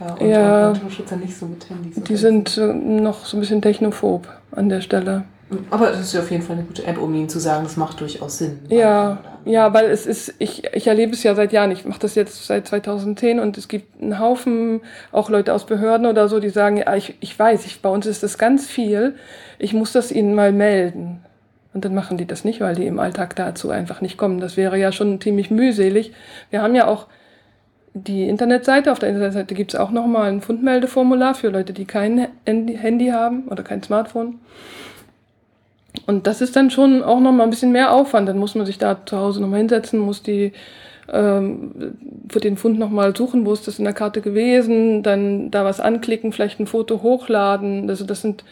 [SPEAKER 1] Botaniker
[SPEAKER 2] und, ja,
[SPEAKER 1] und Naturschützer nicht so mit Handys
[SPEAKER 2] Die sind äh, noch so ein bisschen technophob an der Stelle.
[SPEAKER 1] Aber das ist ja auf jeden Fall eine gute App, um Ihnen zu sagen, es macht durchaus Sinn.
[SPEAKER 2] Ja, ja, weil es ist, ich, ich erlebe es ja seit Jahren. Ich mache das jetzt seit 2010 und es gibt einen Haufen, auch Leute aus Behörden oder so, die sagen, ja, ich, ich weiß, ich, bei uns ist das ganz viel. Ich muss das Ihnen mal melden. Und dann machen die das nicht, weil die im Alltag dazu einfach nicht kommen. Das wäre ja schon ziemlich mühselig. Wir haben ja auch die Internetseite. Auf der Internetseite gibt es auch nochmal ein Fundmeldeformular für Leute, die kein Handy haben oder kein Smartphone. Und das ist dann schon auch noch mal ein bisschen mehr Aufwand. Dann muss man sich da zu Hause noch mal hinsetzen, muss die ähm, für den Fund noch mal suchen, wo ist das in der Karte gewesen, dann da was anklicken, vielleicht ein Foto hochladen. Also das sind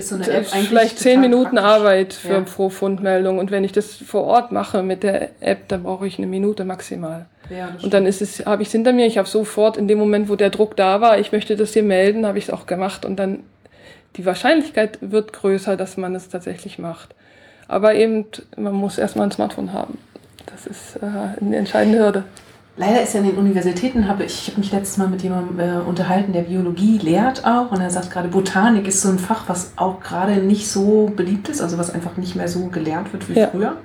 [SPEAKER 1] so
[SPEAKER 2] vielleicht zehn Minuten praktisch. Arbeit für ja. pro Fundmeldung. Und wenn ich das vor Ort mache mit der App, dann brauche ich eine Minute maximal. Ja, und dann ist es, habe ich es hinter mir. Ich habe sofort in dem Moment, wo der Druck da war, ich möchte das hier melden, habe ich es auch gemacht und dann die Wahrscheinlichkeit wird größer, dass man es tatsächlich macht. Aber eben, man muss erstmal ein Smartphone haben. Das ist äh, eine entscheidende Hürde.
[SPEAKER 1] Leider ist ja in den Universitäten, habe ich, ich habe mich letztes Mal mit jemandem äh, unterhalten, der Biologie lehrt auch und er sagt gerade, Botanik ist so ein Fach, was auch gerade nicht so beliebt ist, also was einfach nicht mehr so gelernt wird wie ja. früher.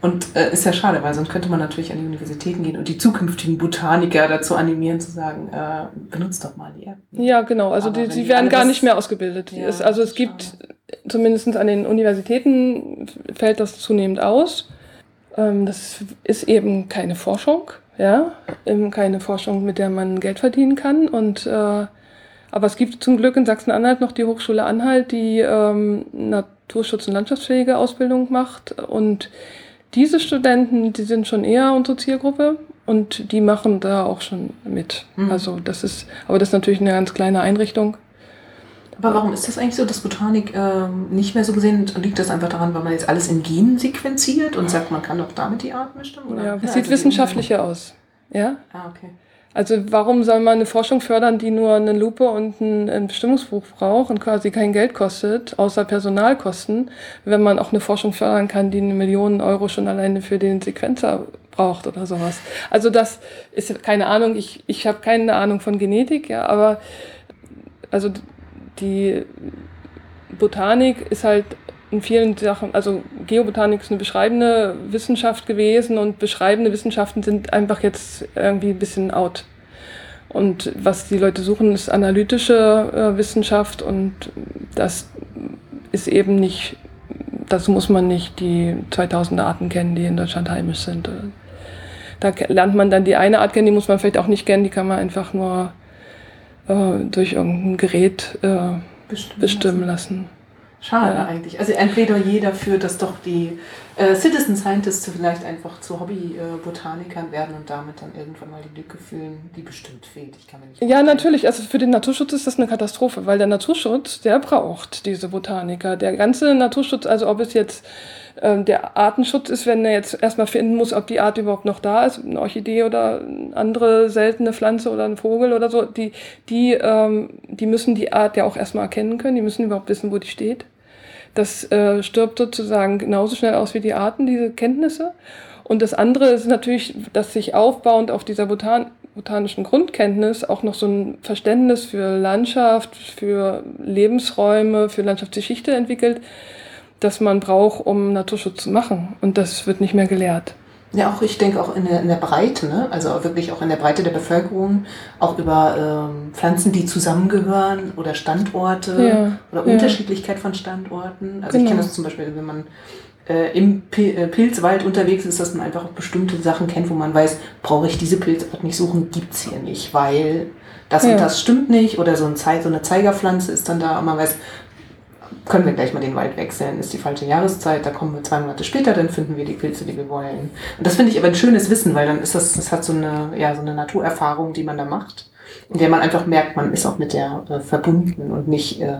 [SPEAKER 1] Und äh, ist ja schade, weil sonst könnte man natürlich an die Universitäten gehen und die zukünftigen Botaniker dazu animieren, zu sagen, äh, benutzt doch mal die App.
[SPEAKER 2] Ja, genau. Also die, die werden gar nicht mehr ausgebildet. Ja, es, also es gibt, zumindest an den Universitäten fällt das zunehmend aus. Ähm, das ist eben keine Forschung, ja, eben keine Forschung, mit der man Geld verdienen kann. Und äh, aber es gibt zum Glück in Sachsen-Anhalt noch die Hochschule Anhalt, die ähm, Naturschutz- und Landschaftsfähige Ausbildung macht und diese Studenten, die sind schon eher unsere Zielgruppe und die machen da auch schon mit. Mhm. Also das ist, aber das ist natürlich eine ganz kleine Einrichtung.
[SPEAKER 1] Aber warum ist das eigentlich so, dass Botanik ähm, nicht mehr so gesehen liegt das einfach daran, weil man jetzt alles in Genen sequenziert und sagt, man kann doch damit die Arten bestimmen?
[SPEAKER 2] Oder? Ja, es ja, sieht also wissenschaftlicher aus. Ja?
[SPEAKER 1] Ah, okay.
[SPEAKER 2] Also warum soll man eine Forschung fördern, die nur eine Lupe und ein, ein Bestimmungsbuch braucht und quasi kein Geld kostet, außer Personalkosten, wenn man auch eine Forschung fördern kann, die eine Million Euro schon alleine für den Sequenzer braucht oder sowas. Also das ist keine Ahnung, ich, ich habe keine Ahnung von Genetik, ja, aber also die Botanik ist halt in vielen Sachen, also Geobotanik ist eine beschreibende Wissenschaft gewesen und beschreibende Wissenschaften sind einfach jetzt irgendwie ein bisschen out. Und was die Leute suchen, ist analytische äh, Wissenschaft und das ist eben nicht, das muss man nicht die 2000 Arten kennen, die in Deutschland heimisch sind. Da lernt man dann die eine Art kennen, die muss man vielleicht auch nicht kennen, die kann man einfach nur äh, durch irgendein Gerät äh, bestimmen, bestimmen lassen. lassen.
[SPEAKER 1] Schade ja. eigentlich. Also ein Plädoyer dafür, dass doch die äh, Citizen Scientists vielleicht einfach zu Hobby-Botanikern werden und damit dann irgendwann mal die Lücke fühlen, die bestimmt fehlt. Ich kann mir nicht
[SPEAKER 2] ja, natürlich. Also für den Naturschutz ist das eine Katastrophe, weil der Naturschutz, der braucht diese Botaniker. Der ganze Naturschutz, also ob es jetzt ähm, der Artenschutz ist, wenn er jetzt erstmal finden muss, ob die Art überhaupt noch da ist, eine Orchidee oder eine andere seltene Pflanze oder ein Vogel oder so, die, die, ähm, die müssen die Art ja auch erstmal erkennen können, die müssen überhaupt wissen, wo die steht. Das äh, stirbt sozusagen genauso schnell aus wie die Arten, diese Kenntnisse. Und das andere ist natürlich, dass sich aufbauend auf dieser Botan botanischen Grundkenntnis auch noch so ein Verständnis für Landschaft, für Lebensräume, für Landschaftsgeschichte entwickelt, das man braucht, um Naturschutz zu machen. Und das wird nicht mehr gelehrt.
[SPEAKER 1] Ja, auch ich denke auch in der, in der Breite, ne? also wirklich auch in der Breite der Bevölkerung, auch über ähm, Pflanzen, die zusammengehören oder Standorte ja, oder ja. Unterschiedlichkeit von Standorten. Also genau. ich kenne das zum Beispiel, wenn man äh, im äh, Pilzwald unterwegs ist, dass man einfach auch bestimmte Sachen kennt, wo man weiß, brauche ich diese Pilzart nicht suchen, gibt's hier nicht, weil das ja. und das stimmt nicht oder so, ein Ze so eine Zeigerpflanze ist dann da und man weiß, können wir gleich mal den Wald wechseln, ist die falsche Jahreszeit, da kommen wir zwei Monate später, dann finden wir die Pilze, die wir wollen. Und das finde ich aber ein schönes Wissen, weil dann ist das, das hat so eine, ja, so eine Naturerfahrung, die man da macht, in der man einfach merkt, man ist auch mit der äh, verbunden und nicht äh,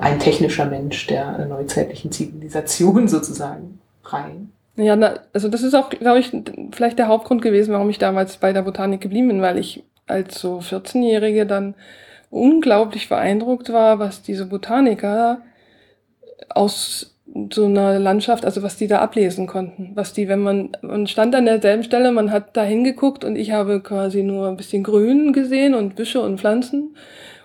[SPEAKER 1] ein technischer Mensch der äh, neuzeitlichen Zivilisation sozusagen rein.
[SPEAKER 2] Ja, na, also das ist auch, glaube ich, vielleicht der Hauptgrund gewesen, warum ich damals bei der Botanik geblieben bin, weil ich als so 14-Jährige dann unglaublich beeindruckt war, was diese Botaniker aus so einer Landschaft, also was die da ablesen konnten. Was die, wenn man, man stand an derselben Stelle, man hat da hingeguckt und ich habe quasi nur ein bisschen Grün gesehen und Büsche und Pflanzen.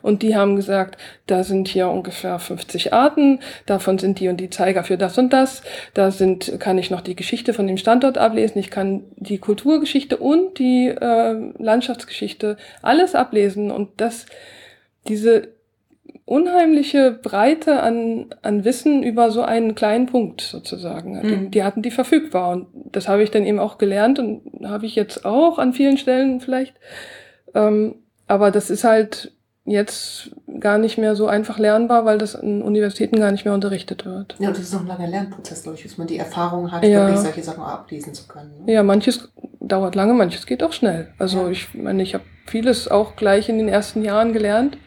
[SPEAKER 2] Und die haben gesagt, da sind hier ungefähr 50 Arten, davon sind die und die Zeiger für das und das. Da sind, kann ich noch die Geschichte von dem Standort ablesen, ich kann die Kulturgeschichte und die äh, Landschaftsgeschichte alles ablesen. Und das, diese unheimliche Breite an, an Wissen über so einen kleinen Punkt sozusagen. Mhm. Die, die, hatten die verfügbar. Und das habe ich dann eben auch gelernt und habe ich jetzt auch an vielen Stellen vielleicht. Ähm, aber das ist halt jetzt gar nicht mehr so einfach lernbar, weil das an Universitäten gar nicht mehr unterrichtet wird.
[SPEAKER 1] Ja, das ist noch ein langer Lernprozess, glaube ich, bis man die Erfahrung hat, ja. wirklich solche Sachen ablesen zu können.
[SPEAKER 2] Ne? Ja, manches dauert lange, manches geht auch schnell. Also ja. ich meine, ich habe vieles auch gleich in den ersten Jahren gelernt.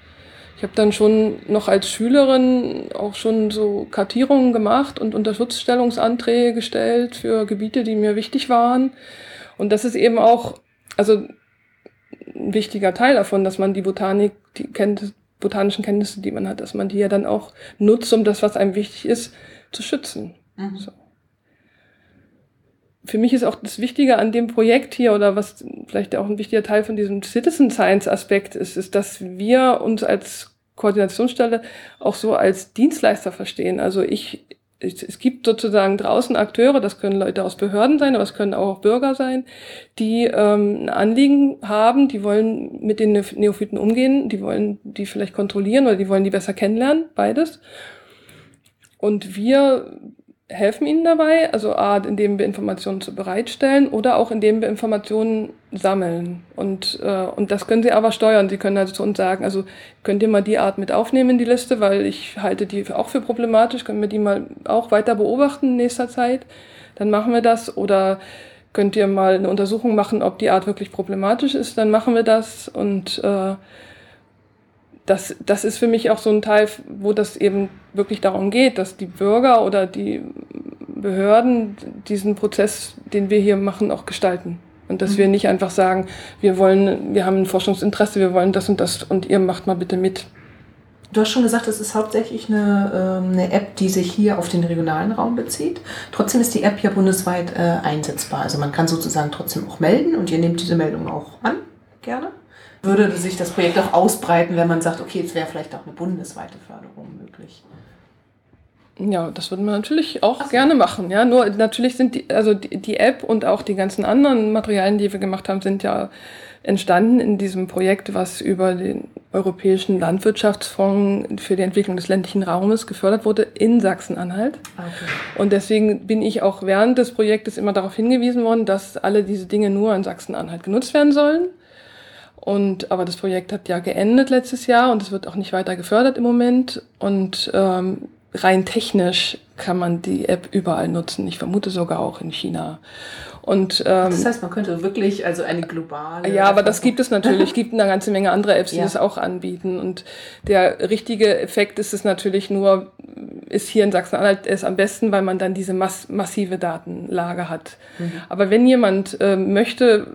[SPEAKER 2] Ich habe dann schon noch als Schülerin auch schon so Kartierungen gemacht und Unterschutzstellungsanträge gestellt für Gebiete, die mir wichtig waren. Und das ist eben auch, also ein wichtiger Teil davon, dass man die Botanik, die Kenntnis, botanischen Kenntnisse, die man hat, dass man die ja dann auch nutzt, um das, was einem wichtig ist, zu schützen. Mhm. So für mich ist auch das Wichtige an dem Projekt hier oder was vielleicht auch ein wichtiger Teil von diesem Citizen Science Aspekt ist, ist, dass wir uns als Koordinationsstelle auch so als Dienstleister verstehen. Also ich, es gibt sozusagen draußen Akteure, das können Leute aus Behörden sein, aber es können auch Bürger sein, die ähm, ein Anliegen haben, die wollen mit den Neophyten umgehen, die wollen die vielleicht kontrollieren oder die wollen die besser kennenlernen, beides. Und wir helfen ihnen dabei, also A, indem wir Informationen zu bereitstellen oder auch indem wir Informationen sammeln. Und, äh, und das können sie aber steuern. Sie können also zu uns sagen, also könnt ihr mal die Art mit aufnehmen in die Liste, weil ich halte die auch für problematisch, können wir die mal auch weiter beobachten in nächster Zeit, dann machen wir das. Oder könnt ihr mal eine Untersuchung machen, ob die Art wirklich problematisch ist, dann machen wir das. Und äh, das, das ist für mich auch so ein Teil, wo das eben wirklich darum geht, dass die Bürger oder die Behörden diesen Prozess, den wir hier machen, auch gestalten. Und dass mhm. wir nicht einfach sagen, wir wollen, wir haben ein Forschungsinteresse, wir wollen das und das und ihr macht mal bitte mit.
[SPEAKER 1] Du hast schon gesagt, es ist hauptsächlich eine, äh, eine App, die sich hier auf den regionalen Raum bezieht. Trotzdem ist die App ja bundesweit äh, einsetzbar. Also man kann sozusagen trotzdem auch melden und ihr nehmt diese Meldung auch an, gerne würde sich das Projekt auch ausbreiten, wenn man sagt, okay, jetzt wäre vielleicht auch eine bundesweite Förderung möglich.
[SPEAKER 2] Ja, das würden wir natürlich auch so. gerne machen. Ja, nur natürlich sind die, also die, die, App und auch die ganzen anderen Materialien, die wir gemacht haben, sind ja entstanden in diesem Projekt, was über den Europäischen Landwirtschaftsfonds für die Entwicklung des ländlichen Raumes gefördert wurde in Sachsen-Anhalt. Okay. Und deswegen bin ich auch während des Projektes immer darauf hingewiesen worden, dass alle diese Dinge nur in Sachsen-Anhalt genutzt werden sollen. Und, aber das Projekt hat ja geendet letztes Jahr und es wird auch nicht weiter gefördert im Moment. Und ähm, rein technisch kann man die App überall nutzen. Ich vermute sogar auch in China.
[SPEAKER 1] Und, ähm, das heißt, man könnte wirklich also eine globale.
[SPEAKER 2] Ja, aber das gibt es natürlich. Es gibt eine ganze Menge andere Apps, die ja. das auch anbieten. Und der richtige Effekt ist es natürlich nur, ist hier in Sachsen-Anhalt es am besten, weil man dann diese mass massive Datenlage hat. Mhm. Aber wenn jemand äh, möchte,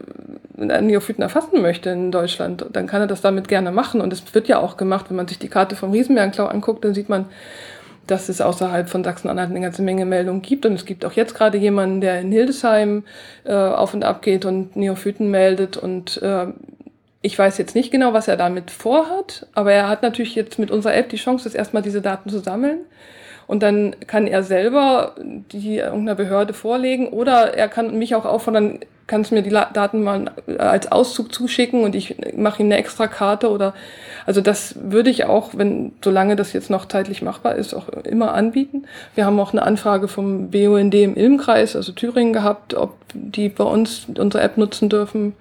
[SPEAKER 2] Neophyten erfassen möchte in Deutschland, dann kann er das damit gerne machen. Und es wird ja auch gemacht, wenn man sich die Karte vom Riesenbergenklau anguckt, dann sieht man, dass es außerhalb von Sachsen-Anhalt eine ganze Menge Meldungen gibt. Und es gibt auch jetzt gerade jemanden, der in Hildesheim äh, auf und ab geht und Neophyten meldet. Und äh, ich weiß jetzt nicht genau, was er damit vorhat, aber er hat natürlich jetzt mit unserer App die Chance, das erstmal diese Daten zu sammeln. Und dann kann er selber die irgendeiner Behörde vorlegen oder er kann mich auch auffordern, kannst mir die Daten mal als Auszug zuschicken und ich mache ihm eine extra Karte oder also das würde ich auch, wenn solange das jetzt noch zeitlich machbar ist, auch immer anbieten. Wir haben auch eine Anfrage vom BUND im Ilmkreis, also Thüringen gehabt, ob die bei uns unsere App nutzen dürfen.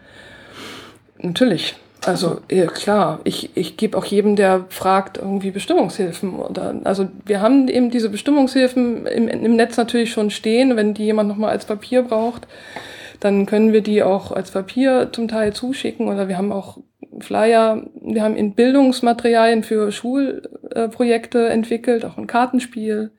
[SPEAKER 2] Natürlich. Also ja, klar, ich, ich gebe auch jedem, der fragt, irgendwie Bestimmungshilfen. Oder, also wir haben eben diese Bestimmungshilfen im, im Netz natürlich schon stehen, wenn die jemand nochmal als Papier braucht dann können wir die auch als Papier zum Teil zuschicken oder wir haben auch Flyer, wir haben in Bildungsmaterialien für Schulprojekte entwickelt, auch ein Kartenspiel.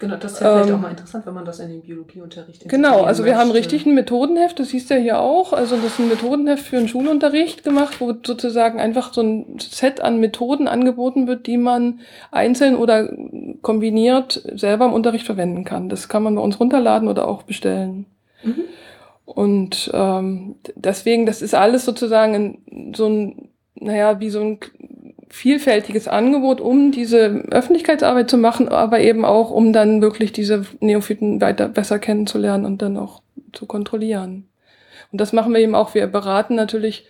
[SPEAKER 1] Genau, das ist ja vielleicht ähm, auch mal interessant, wenn man das in den Biologieunterricht
[SPEAKER 2] Genau, also wir möchte. haben richtig ein Methodenheft, das du ja hier auch. Also das ist ein Methodenheft für einen Schulunterricht gemacht, wo sozusagen einfach so ein Set an Methoden angeboten wird, die man einzeln oder kombiniert selber im Unterricht verwenden kann. Das kann man bei uns runterladen oder auch bestellen. Mhm. Und ähm, deswegen, das ist alles sozusagen so ein, naja, wie so ein vielfältiges Angebot, um diese Öffentlichkeitsarbeit zu machen, aber eben auch, um dann wirklich diese Neophyten weiter besser kennenzulernen und dann auch zu kontrollieren. Und das machen wir eben auch. Wir beraten natürlich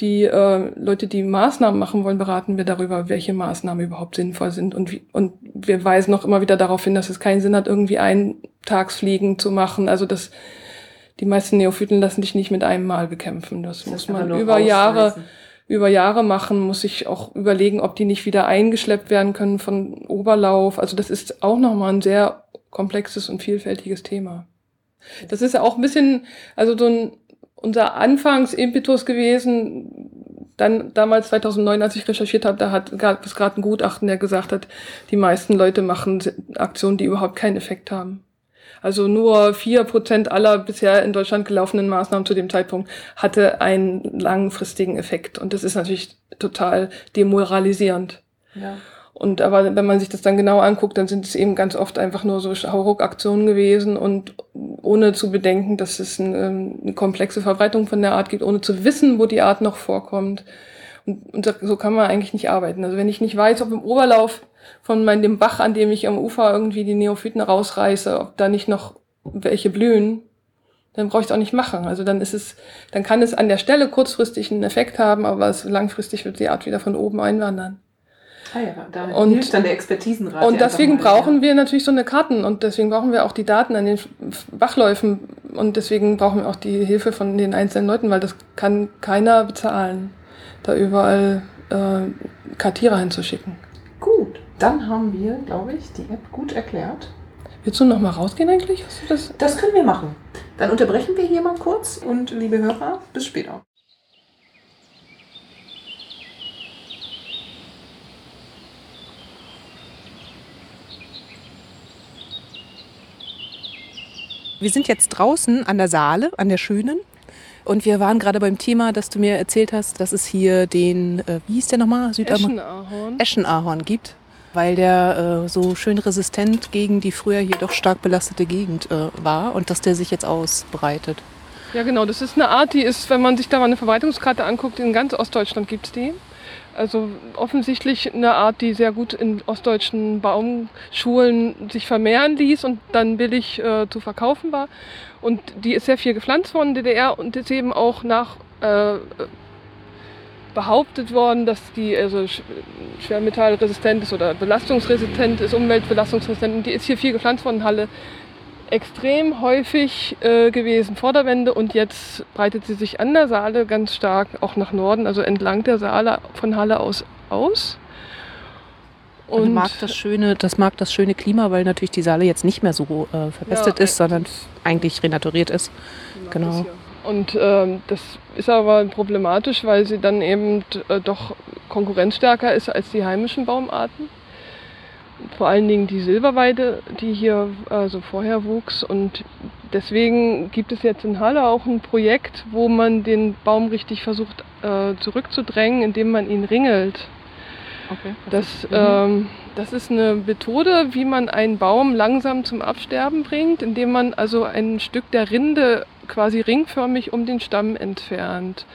[SPEAKER 2] die äh, Leute, die Maßnahmen machen wollen, beraten wir darüber, welche Maßnahmen überhaupt sinnvoll sind. Und, wie, und wir weisen noch immer wieder darauf hin, dass es keinen Sinn hat, irgendwie Eintagsfliegen zu machen. Also das die meisten Neophyten lassen sich nicht mit einem Mal bekämpfen. Das, das muss man über Jahre, über Jahre machen, muss ich auch überlegen, ob die nicht wieder eingeschleppt werden können von Oberlauf. Also das ist auch nochmal ein sehr komplexes und vielfältiges Thema. Das ist ja auch ein bisschen, also so ein, unser Anfangsimpetus gewesen, dann damals 2009, als ich recherchiert habe, da hat, gab es gerade ein Gutachten, der gesagt hat, die meisten Leute machen Aktionen, die überhaupt keinen Effekt haben. Also nur vier Prozent aller bisher in Deutschland gelaufenen Maßnahmen zu dem Zeitpunkt hatte einen langfristigen Effekt. Und das ist natürlich total demoralisierend. Ja. Und aber wenn man sich das dann genau anguckt, dann sind es eben ganz oft einfach nur so Hauruck-Aktionen gewesen und ohne zu bedenken, dass es eine, ähm, eine, komplexe Verbreitung von der Art gibt, ohne zu wissen, wo die Art noch vorkommt. Und, und so kann man eigentlich nicht arbeiten. Also wenn ich nicht weiß, ob im Oberlauf von meinem, dem Bach, an dem ich am Ufer irgendwie die Neophyten rausreiße, ob da nicht noch welche blühen, dann brauche ich es auch nicht machen. Also dann ist es, dann kann es an der Stelle kurzfristig einen Effekt haben, aber es, langfristig wird die Art wieder von oben einwandern.
[SPEAKER 1] Ah ja, da und, hilft dann der Expertisenrat.
[SPEAKER 2] Und deswegen mal, brauchen ja. wir natürlich so eine Karten und deswegen brauchen wir auch die Daten an den Bachläufen und deswegen brauchen wir auch die Hilfe von den einzelnen Leuten, weil das kann keiner bezahlen, da überall äh, Kartierer hinzuschicken.
[SPEAKER 1] Gut. Dann haben wir, glaube ich, die App gut erklärt.
[SPEAKER 2] Willst du noch mal rausgehen eigentlich?
[SPEAKER 1] das? das können wir machen. Dann unterbrechen wir hier mal kurz und liebe Hörer, bis später. Wir sind jetzt draußen an der Saale, an der Schönen. Und wir waren gerade beim Thema, dass du mir erzählt hast, dass es hier den, äh, wie hieß der nochmal?
[SPEAKER 2] Eschenahorn.
[SPEAKER 1] Eschenahorn gibt weil der äh, so schön resistent gegen die früher hier doch stark belastete Gegend äh, war und dass der sich jetzt ausbreitet.
[SPEAKER 2] Ja, genau. Das ist eine Art, die ist, wenn man sich da mal eine Verbreitungskarte anguckt, in ganz Ostdeutschland gibt es die. Also offensichtlich eine Art, die sehr gut in ostdeutschen Baumschulen sich vermehren ließ und dann billig äh, zu verkaufen war. Und die ist sehr viel gepflanzt worden in der DDR und ist eben auch nach äh, behauptet worden, dass die also schwermetallresistent ist oder belastungsresistent ist, umweltbelastungsresistent. Und die ist hier viel gepflanzt worden, Halle extrem häufig äh, gewesen vor der Wende und jetzt breitet sie sich an der Saale ganz stark auch nach Norden, also entlang der Saale von Halle aus aus.
[SPEAKER 1] Und, und mag das schöne, das mag das schöne Klima, weil natürlich die Saale jetzt nicht mehr so äh, verpestet ja, ist, sondern eigentlich renaturiert ist. Genau.
[SPEAKER 2] Und ähm, das ist aber problematisch, weil sie dann eben äh, doch konkurrenzstärker ist als die heimischen Baumarten vor allen Dingen die Silberweide, die hier also vorher wuchs. Und deswegen gibt es jetzt in Halle auch ein Projekt, wo man den Baum richtig versucht äh, zurückzudrängen, indem man ihn ringelt. Okay. Das, ähm, das ist eine Methode, wie man einen Baum langsam zum Absterben bringt, indem man also ein Stück der Rinde quasi ringförmig um den Stamm entfernt.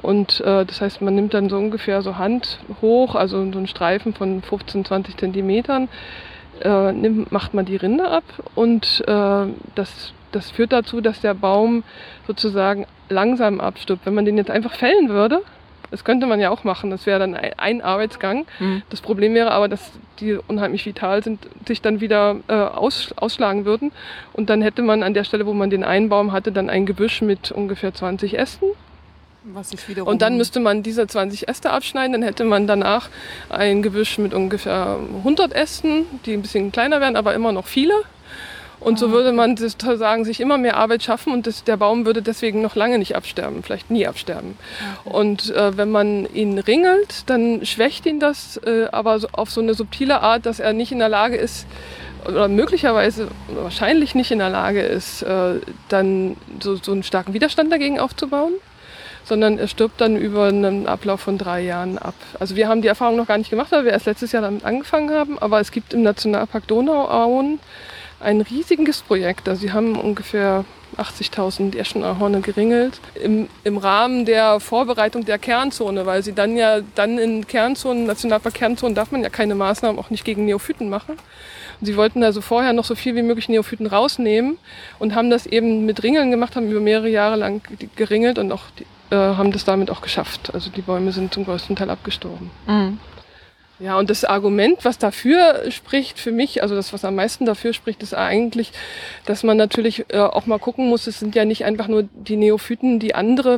[SPEAKER 2] Und äh, das heißt, man nimmt dann so ungefähr so Hand hoch, also so einen Streifen von 15, 20 Zentimetern, äh, nimmt, macht man die Rinde ab und äh, das, das führt dazu, dass der Baum sozusagen langsam abstirbt. Wenn man den jetzt einfach fällen würde, das könnte man ja auch machen, das wäre dann ein Arbeitsgang. Mhm. Das Problem wäre aber, dass die unheimlich vital sind, sich dann wieder äh, aus, ausschlagen würden. Und dann hätte man an der Stelle, wo man den einen Baum hatte, dann ein Gebüsch mit ungefähr 20 Ästen und dann müsste man diese 20 Äste abschneiden, dann hätte man danach ein Gebüsch mit ungefähr 100 Ästen, die ein bisschen kleiner werden, aber immer noch viele. Und so ah. würde man sozusagen sich immer mehr Arbeit schaffen und das, der Baum würde deswegen noch lange nicht absterben, vielleicht nie absterben. Okay. Und äh, wenn man ihn ringelt, dann schwächt ihn das, äh, aber so, auf so eine subtile Art, dass er nicht in der Lage ist, oder möglicherweise wahrscheinlich nicht in der Lage ist, äh, dann so, so einen starken Widerstand dagegen aufzubauen sondern er stirbt dann über einen Ablauf von drei Jahren ab. Also wir haben die Erfahrung noch gar nicht gemacht, weil wir erst letztes Jahr damit angefangen haben, aber es gibt im Nationalpark Donauauen ein riesiges Projekt. Also sie haben ungefähr 80.000 Eschenahorne geringelt im, im Rahmen der Vorbereitung der Kernzone, weil sie dann ja dann in Kernzonen, Nationalpark Kernzonen darf man ja keine Maßnahmen auch nicht gegen Neophyten machen. Sie wollten also vorher noch so viel wie möglich Neophyten rausnehmen und haben das eben mit Ringeln gemacht, haben über mehrere Jahre lang geringelt und auch die äh, haben das damit auch geschafft. Also die Bäume sind zum größten Teil abgestorben. Mhm. Ja, und das Argument, was dafür spricht für mich, also das, was am meisten dafür spricht, ist eigentlich, dass man natürlich äh, auch mal gucken muss, es sind ja nicht einfach nur die Neophyten, die andere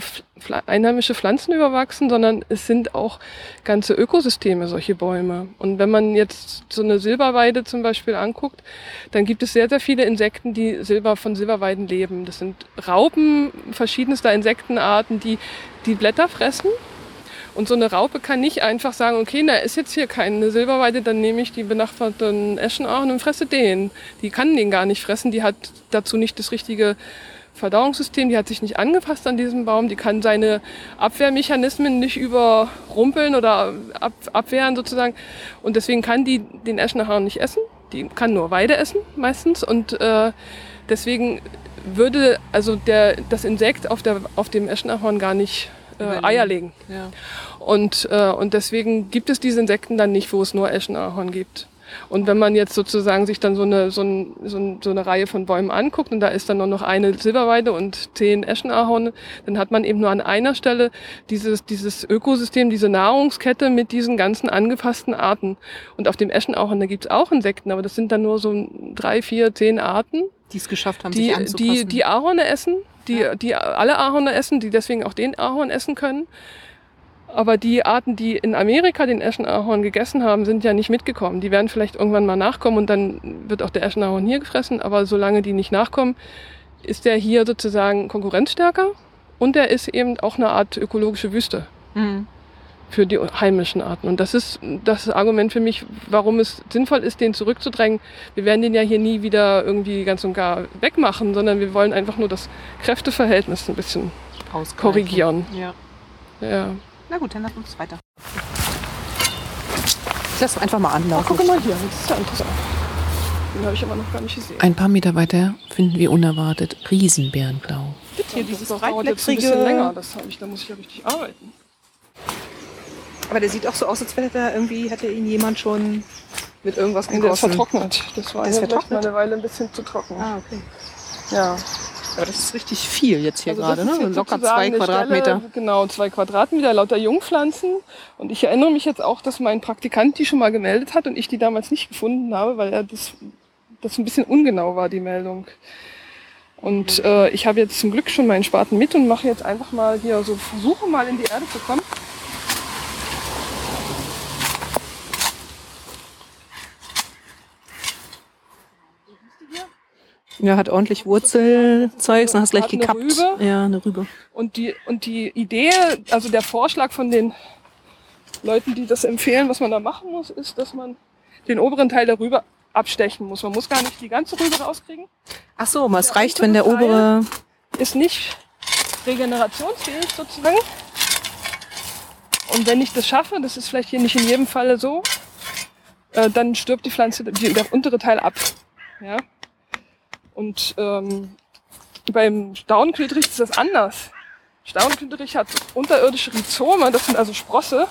[SPEAKER 2] einheimische Pflanzen überwachsen, sondern es sind auch ganze Ökosysteme, solche Bäume. Und wenn man jetzt so eine Silberweide zum Beispiel anguckt, dann gibt es sehr, sehr viele Insekten, die Silber von Silberweiden leben. Das sind Raupen verschiedenster Insektenarten, die die Blätter fressen und so eine Raupe kann nicht einfach sagen, okay, da ist jetzt hier keine Silberweide, dann nehme ich die benachbarten Eschenachen und fresse den. Die kann den gar nicht fressen, die hat dazu nicht das richtige Verdauungssystem, die hat sich nicht angepasst an diesen Baum, die kann seine Abwehrmechanismen nicht überrumpeln oder ab, abwehren sozusagen. Und deswegen kann die den Eschenahorn nicht essen. Die kann nur Weide essen meistens. Und äh, deswegen würde also der, das Insekt auf, der, auf dem Eschenahorn gar nicht äh, Eier legen. Ja. Und, äh, und deswegen gibt es diese Insekten dann nicht, wo es nur Eschenahorn gibt. Und wenn man jetzt sozusagen sich dann so eine, so, ein, so, ein, so eine Reihe von Bäumen anguckt und da ist dann nur noch eine Silberweide und zehn Eschenahorn, dann hat man eben nur an einer Stelle dieses, dieses Ökosystem, diese Nahrungskette mit diesen ganzen angepassten Arten. Und auf dem Eschenahorn, da gibt's auch Insekten, aber das sind dann nur so drei, vier, zehn Arten.
[SPEAKER 1] Die es geschafft haben,
[SPEAKER 2] die,
[SPEAKER 1] sich anzupassen.
[SPEAKER 2] Die, die Ahorne essen die, ja. die alle Ahorne essen, die deswegen auch den Ahorn essen können. Aber die Arten, die in Amerika den Eschenahorn gegessen haben, sind ja nicht mitgekommen. Die werden vielleicht irgendwann mal nachkommen und dann wird auch der Eschenahorn hier gefressen. Aber solange die nicht nachkommen, ist der hier sozusagen konkurrenzstärker und er ist eben auch eine Art ökologische Wüste. Mhm für die heimischen Arten. Und das ist das Argument für mich, warum es sinnvoll ist, den zurückzudrängen. Wir werden den ja hier nie wieder irgendwie ganz und gar wegmachen, sondern wir wollen einfach nur das Kräfteverhältnis ein bisschen Ausgleichen. korrigieren.
[SPEAKER 1] Ja. ja. Na gut, dann lass uns weiter. Ich lass einfach mal anlaufen.
[SPEAKER 2] Oh, guck mal hier, das ist ja interessant. Den habe ich aber noch gar nicht gesehen.
[SPEAKER 1] Ein paar Meter weiter finden wir unerwartet Riesenbärenblau.
[SPEAKER 2] Hier dieses das dauert jetzt ein bisschen länger, das ich, da muss ich ja richtig arbeiten.
[SPEAKER 1] Aber der sieht auch so aus, als wäre da irgendwie, hätte ihn jemand schon mit irgendwas
[SPEAKER 2] gegossen. Der ist vertrocknet. Das war das ja mal eine Weile ein bisschen zu trocken.
[SPEAKER 1] Ah, okay.
[SPEAKER 2] Ja.
[SPEAKER 1] Aber das ist richtig viel jetzt hier
[SPEAKER 2] Also
[SPEAKER 1] gerade,
[SPEAKER 2] das ist
[SPEAKER 1] ne? Locker zwei Quadratmeter.
[SPEAKER 2] Stelle, genau, zwei Quadratmeter, lauter Jungpflanzen. Und ich erinnere mich jetzt auch, dass mein Praktikant die schon mal gemeldet hat und ich die damals nicht gefunden habe, weil er das, das ein bisschen ungenau war, die Meldung. Und äh, ich habe jetzt zum Glück schon meinen Spaten mit und mache jetzt einfach mal hier so, versuche mal in die Erde zu kommen.
[SPEAKER 1] Ja, hat ordentlich Wurzelzeugs, dann hast du gleich
[SPEAKER 2] Hat eine
[SPEAKER 1] gekappt.
[SPEAKER 2] Rübe.
[SPEAKER 1] Ja, eine Rübe.
[SPEAKER 2] Und die, und die Idee, also der Vorschlag von den Leuten, die das empfehlen, was man da machen muss, ist, dass man den oberen Teil der Rübe abstechen muss. Man muss gar nicht die ganze Rübe rauskriegen.
[SPEAKER 1] Ach so, es
[SPEAKER 2] Der
[SPEAKER 1] reicht, wenn der obere.
[SPEAKER 2] Ist nicht regenerationsfähig sozusagen. Und wenn ich das schaffe, das ist vielleicht hier nicht in jedem Falle so, äh, dann stirbt die Pflanze, die, der untere Teil ab. Ja? Und ähm, beim Staudenquedrich ist das anders. Staudenquedrich hat unterirdische Rhizome, das sind also Sprosse,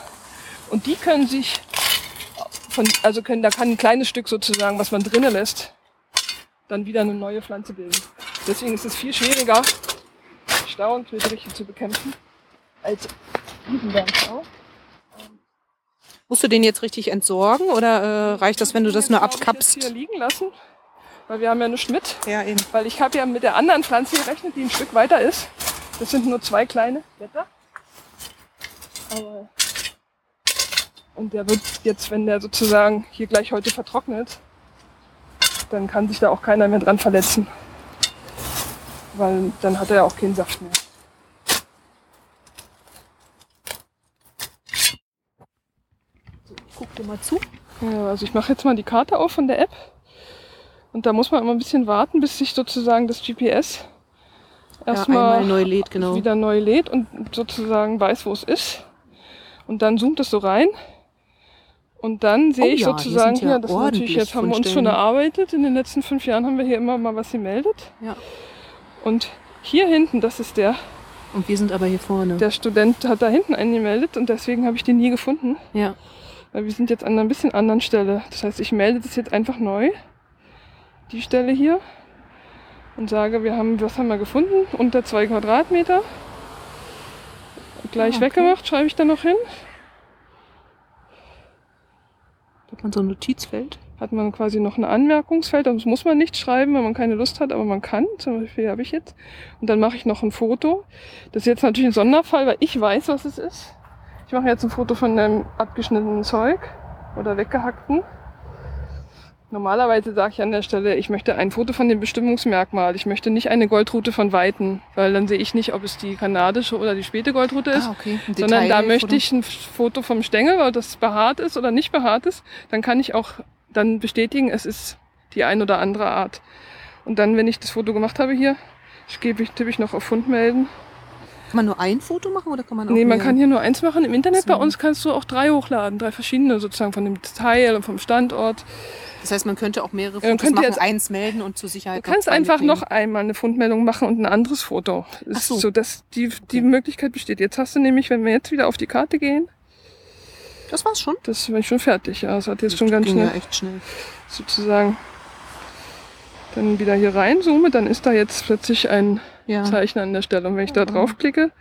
[SPEAKER 2] und die können sich von, also können, da kann ein kleines Stück sozusagen, was man drinnen lässt, dann wieder eine neue Pflanze bilden. Deswegen ist es viel schwieriger, Staudenquedriche zu bekämpfen, als Wiesenbärenstau.
[SPEAKER 1] Musst du den jetzt richtig entsorgen oder äh, reicht das, wenn du das nur
[SPEAKER 2] habe ich jetzt
[SPEAKER 1] abkappst?
[SPEAKER 2] hier liegen lassen, weil wir haben ja nichts mit.
[SPEAKER 1] Ja, eben.
[SPEAKER 2] Weil ich habe ja mit der anderen Pflanze gerechnet, die ein Stück weiter ist. Das sind nur zwei kleine Blätter. Aber und der wird jetzt, wenn der sozusagen hier gleich heute vertrocknet, dann kann sich da auch keiner mehr dran verletzen. Weil dann hat er ja auch keinen Saft mehr.
[SPEAKER 1] Guck dir mal zu.
[SPEAKER 2] Ja, also ich mache jetzt mal die Karte auf von der App. Und da muss man immer ein bisschen warten, bis sich sozusagen das GPS
[SPEAKER 1] Ja,
[SPEAKER 2] erstmal
[SPEAKER 1] einmal neu lädt, genau.
[SPEAKER 2] wieder neu lädt und sozusagen weiß, wo es ist. Und dann zoomt es so rein. Und dann sehe
[SPEAKER 1] Oh
[SPEAKER 2] ich
[SPEAKER 1] ja, hier
[SPEAKER 2] sozusagen
[SPEAKER 1] sind ja
[SPEAKER 2] hier, das ist natürlich, jetzt haben wir uns schon erarbeitet. In den letzten fünf Jahren haben wir hier immer mal was gemeldet.
[SPEAKER 1] Ja.
[SPEAKER 2] Und hier hinten, das ist der,
[SPEAKER 1] Und wir sind aber hier vorne.
[SPEAKER 2] der Student hat da hinten einen gemeldet und deswegen habe ich den nie gefunden.
[SPEAKER 1] ja.
[SPEAKER 2] Weil wir sind jetzt an einer bisschen anderen Stelle. Das heißt, ich melde das jetzt einfach neu. Die Stelle hier. Und sage, wir haben, was haben wir gefunden? Unter zwei Quadratmeter. Gleich
[SPEAKER 1] Ah, okay.
[SPEAKER 2] weggemacht, schreibe ich da noch hin.
[SPEAKER 1] Hat man so ein Notizfeld?
[SPEAKER 2] Hat man quasi noch ein Anmerkungsfeld. Das muss man nicht schreiben, wenn man keine Lust hat, aber man kann. Zum Beispiel habe ich jetzt. Und dann mache ich noch ein Foto. Das ist jetzt natürlich ein Sonderfall, weil ich weiß, was es ist. Ich mache jetzt ein Foto von einem abgeschnittenen Zeug oder weggehackten. Normalerweise sage ich an der Stelle, ich möchte ein Foto von dem Bestimmungsmerkmal. Ich möchte nicht eine Goldrute von Weiten, weil dann sehe ich nicht, ob es die kanadische oder die späte Goldrute ist.
[SPEAKER 1] Ah, okay.
[SPEAKER 2] Sondern da möchte ich ein Foto vom Stängel, weil das behaart ist oder nicht behaart ist. Dann kann ich auch dann bestätigen, es ist die ein oder andere Art. Und dann, wenn ich das Foto gemacht habe hier, ich gebe ich, tippe ich noch auf Fund melden.
[SPEAKER 1] Kann man nur ein Foto machen oder kann man auch
[SPEAKER 2] Nee, man kann hier nur eins machen. Im Internet bei
[SPEAKER 1] So.
[SPEAKER 2] uns kannst du auch drei hochladen, drei verschiedene sozusagen von dem Detail und vom Standort.
[SPEAKER 1] Das heißt, man könnte auch mehrere
[SPEAKER 2] man
[SPEAKER 1] Fotos
[SPEAKER 2] könnte
[SPEAKER 1] machen,
[SPEAKER 2] jetzt-
[SPEAKER 1] eins melden und zur Sicherheit
[SPEAKER 2] Du kannst einfach
[SPEAKER 1] mitnehmen.
[SPEAKER 2] noch einmal eine Fundmeldung machen und ein anderes Foto.
[SPEAKER 1] Ach so.
[SPEAKER 2] so, dass die, die
[SPEAKER 1] Okay.
[SPEAKER 2] Möglichkeit besteht. Jetzt hast du nämlich, wenn wir jetzt wieder auf die Karte gehen,
[SPEAKER 1] Das war's schon.
[SPEAKER 2] das bin ich schon fertig. Ja, das hat jetzt schon ganz schnell
[SPEAKER 1] ja echt schnell.
[SPEAKER 2] sozusagen dann wieder hier reinzoome, dann ist da jetzt plötzlich ein
[SPEAKER 1] Ja.
[SPEAKER 2] Zeichen an der Stelle. Und wenn ich da draufklicke,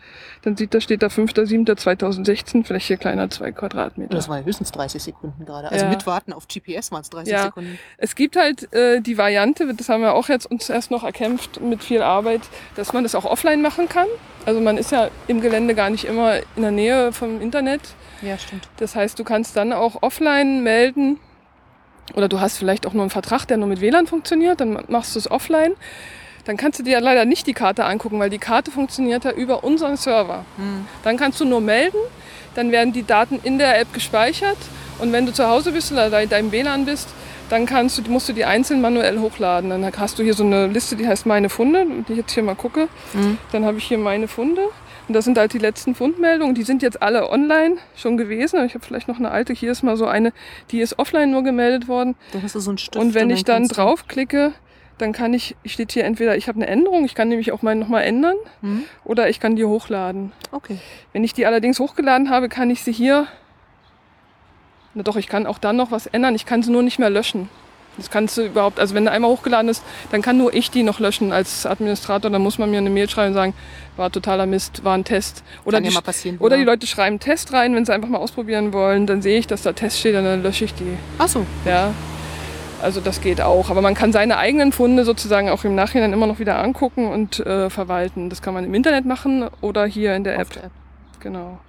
[SPEAKER 2] dann sieht da, steht da 5.7.2016, Fläche kleiner 2 Quadratmeter.
[SPEAKER 1] Das war ja höchstens 30 Sekunden gerade. Also
[SPEAKER 2] Ja.
[SPEAKER 1] mit Warten auf GPS waren es 30
[SPEAKER 2] Ja.
[SPEAKER 1] Sekunden.
[SPEAKER 2] Es gibt halt äh, die Variante, das haben wir auch jetzt uns erst noch erkämpft mit viel Arbeit, dass man das auch offline machen kann. Also man ist ja im Gelände gar nicht immer in der Nähe vom Internet.
[SPEAKER 1] Ja, stimmt.
[SPEAKER 2] Das heißt, du kannst dann auch offline melden oder du hast vielleicht auch nur einen Vertrag, der nur mit WLAN funktioniert, dann machst du es offline. Dann kannst du dir leider nicht die Karte angucken, weil die Karte funktioniert ja über unseren Server.
[SPEAKER 1] Hm.
[SPEAKER 2] Dann kannst du nur melden, dann werden die Daten in der App gespeichert und wenn du zu Hause bist oder in deinem WLAN bist, dann du, musst du die einzeln manuell hochladen. Dann hast du hier so eine Liste, die heißt Meine Funde, die ich jetzt hier mal gucke.
[SPEAKER 1] Hm.
[SPEAKER 2] Dann habe ich hier meine Funde. Und das sind halt die letzten Fundmeldungen. Die sind jetzt alle online schon gewesen. Ich habe vielleicht noch eine alte. Hier ist mal so eine, die ist offline nur gemeldet worden.
[SPEAKER 1] Da hast du so einen Stift.
[SPEAKER 2] und wenn ich dann draufklicke, dann kann ich, steht hier entweder, ich habe eine Änderung, ich kann nämlich auch meinen nochmal ändern
[SPEAKER 1] Hm?
[SPEAKER 2] oder ich kann die hochladen.
[SPEAKER 1] Okay.
[SPEAKER 2] Wenn ich die allerdings hochgeladen habe, kann ich sie hier, na doch, ich kann auch dann noch was ändern. Ich kann sie nur nicht mehr löschen. Das kannst du überhaupt, also wenn der einmal hochgeladen ist, dann kann nur ich die noch löschen als Administrator. Dann muss man mir eine Mail schreiben und sagen, war totaler Mist, war ein Test. Oder,
[SPEAKER 1] Kann ja
[SPEAKER 2] die,
[SPEAKER 1] mal passieren,
[SPEAKER 2] oder
[SPEAKER 1] ja.
[SPEAKER 2] die Leute schreiben Test rein, wenn sie einfach mal ausprobieren wollen. Dann sehe ich, dass da Test steht und dann lösche ich die.
[SPEAKER 1] Ach so.
[SPEAKER 2] Ja. Also das geht auch. Aber man kann seine eigenen Funde sozusagen auch im Nachhinein immer noch wieder angucken und äh, verwalten. Das kann man im Internet machen oder hier in der
[SPEAKER 1] Auf
[SPEAKER 2] App.
[SPEAKER 1] der App.
[SPEAKER 2] Genau.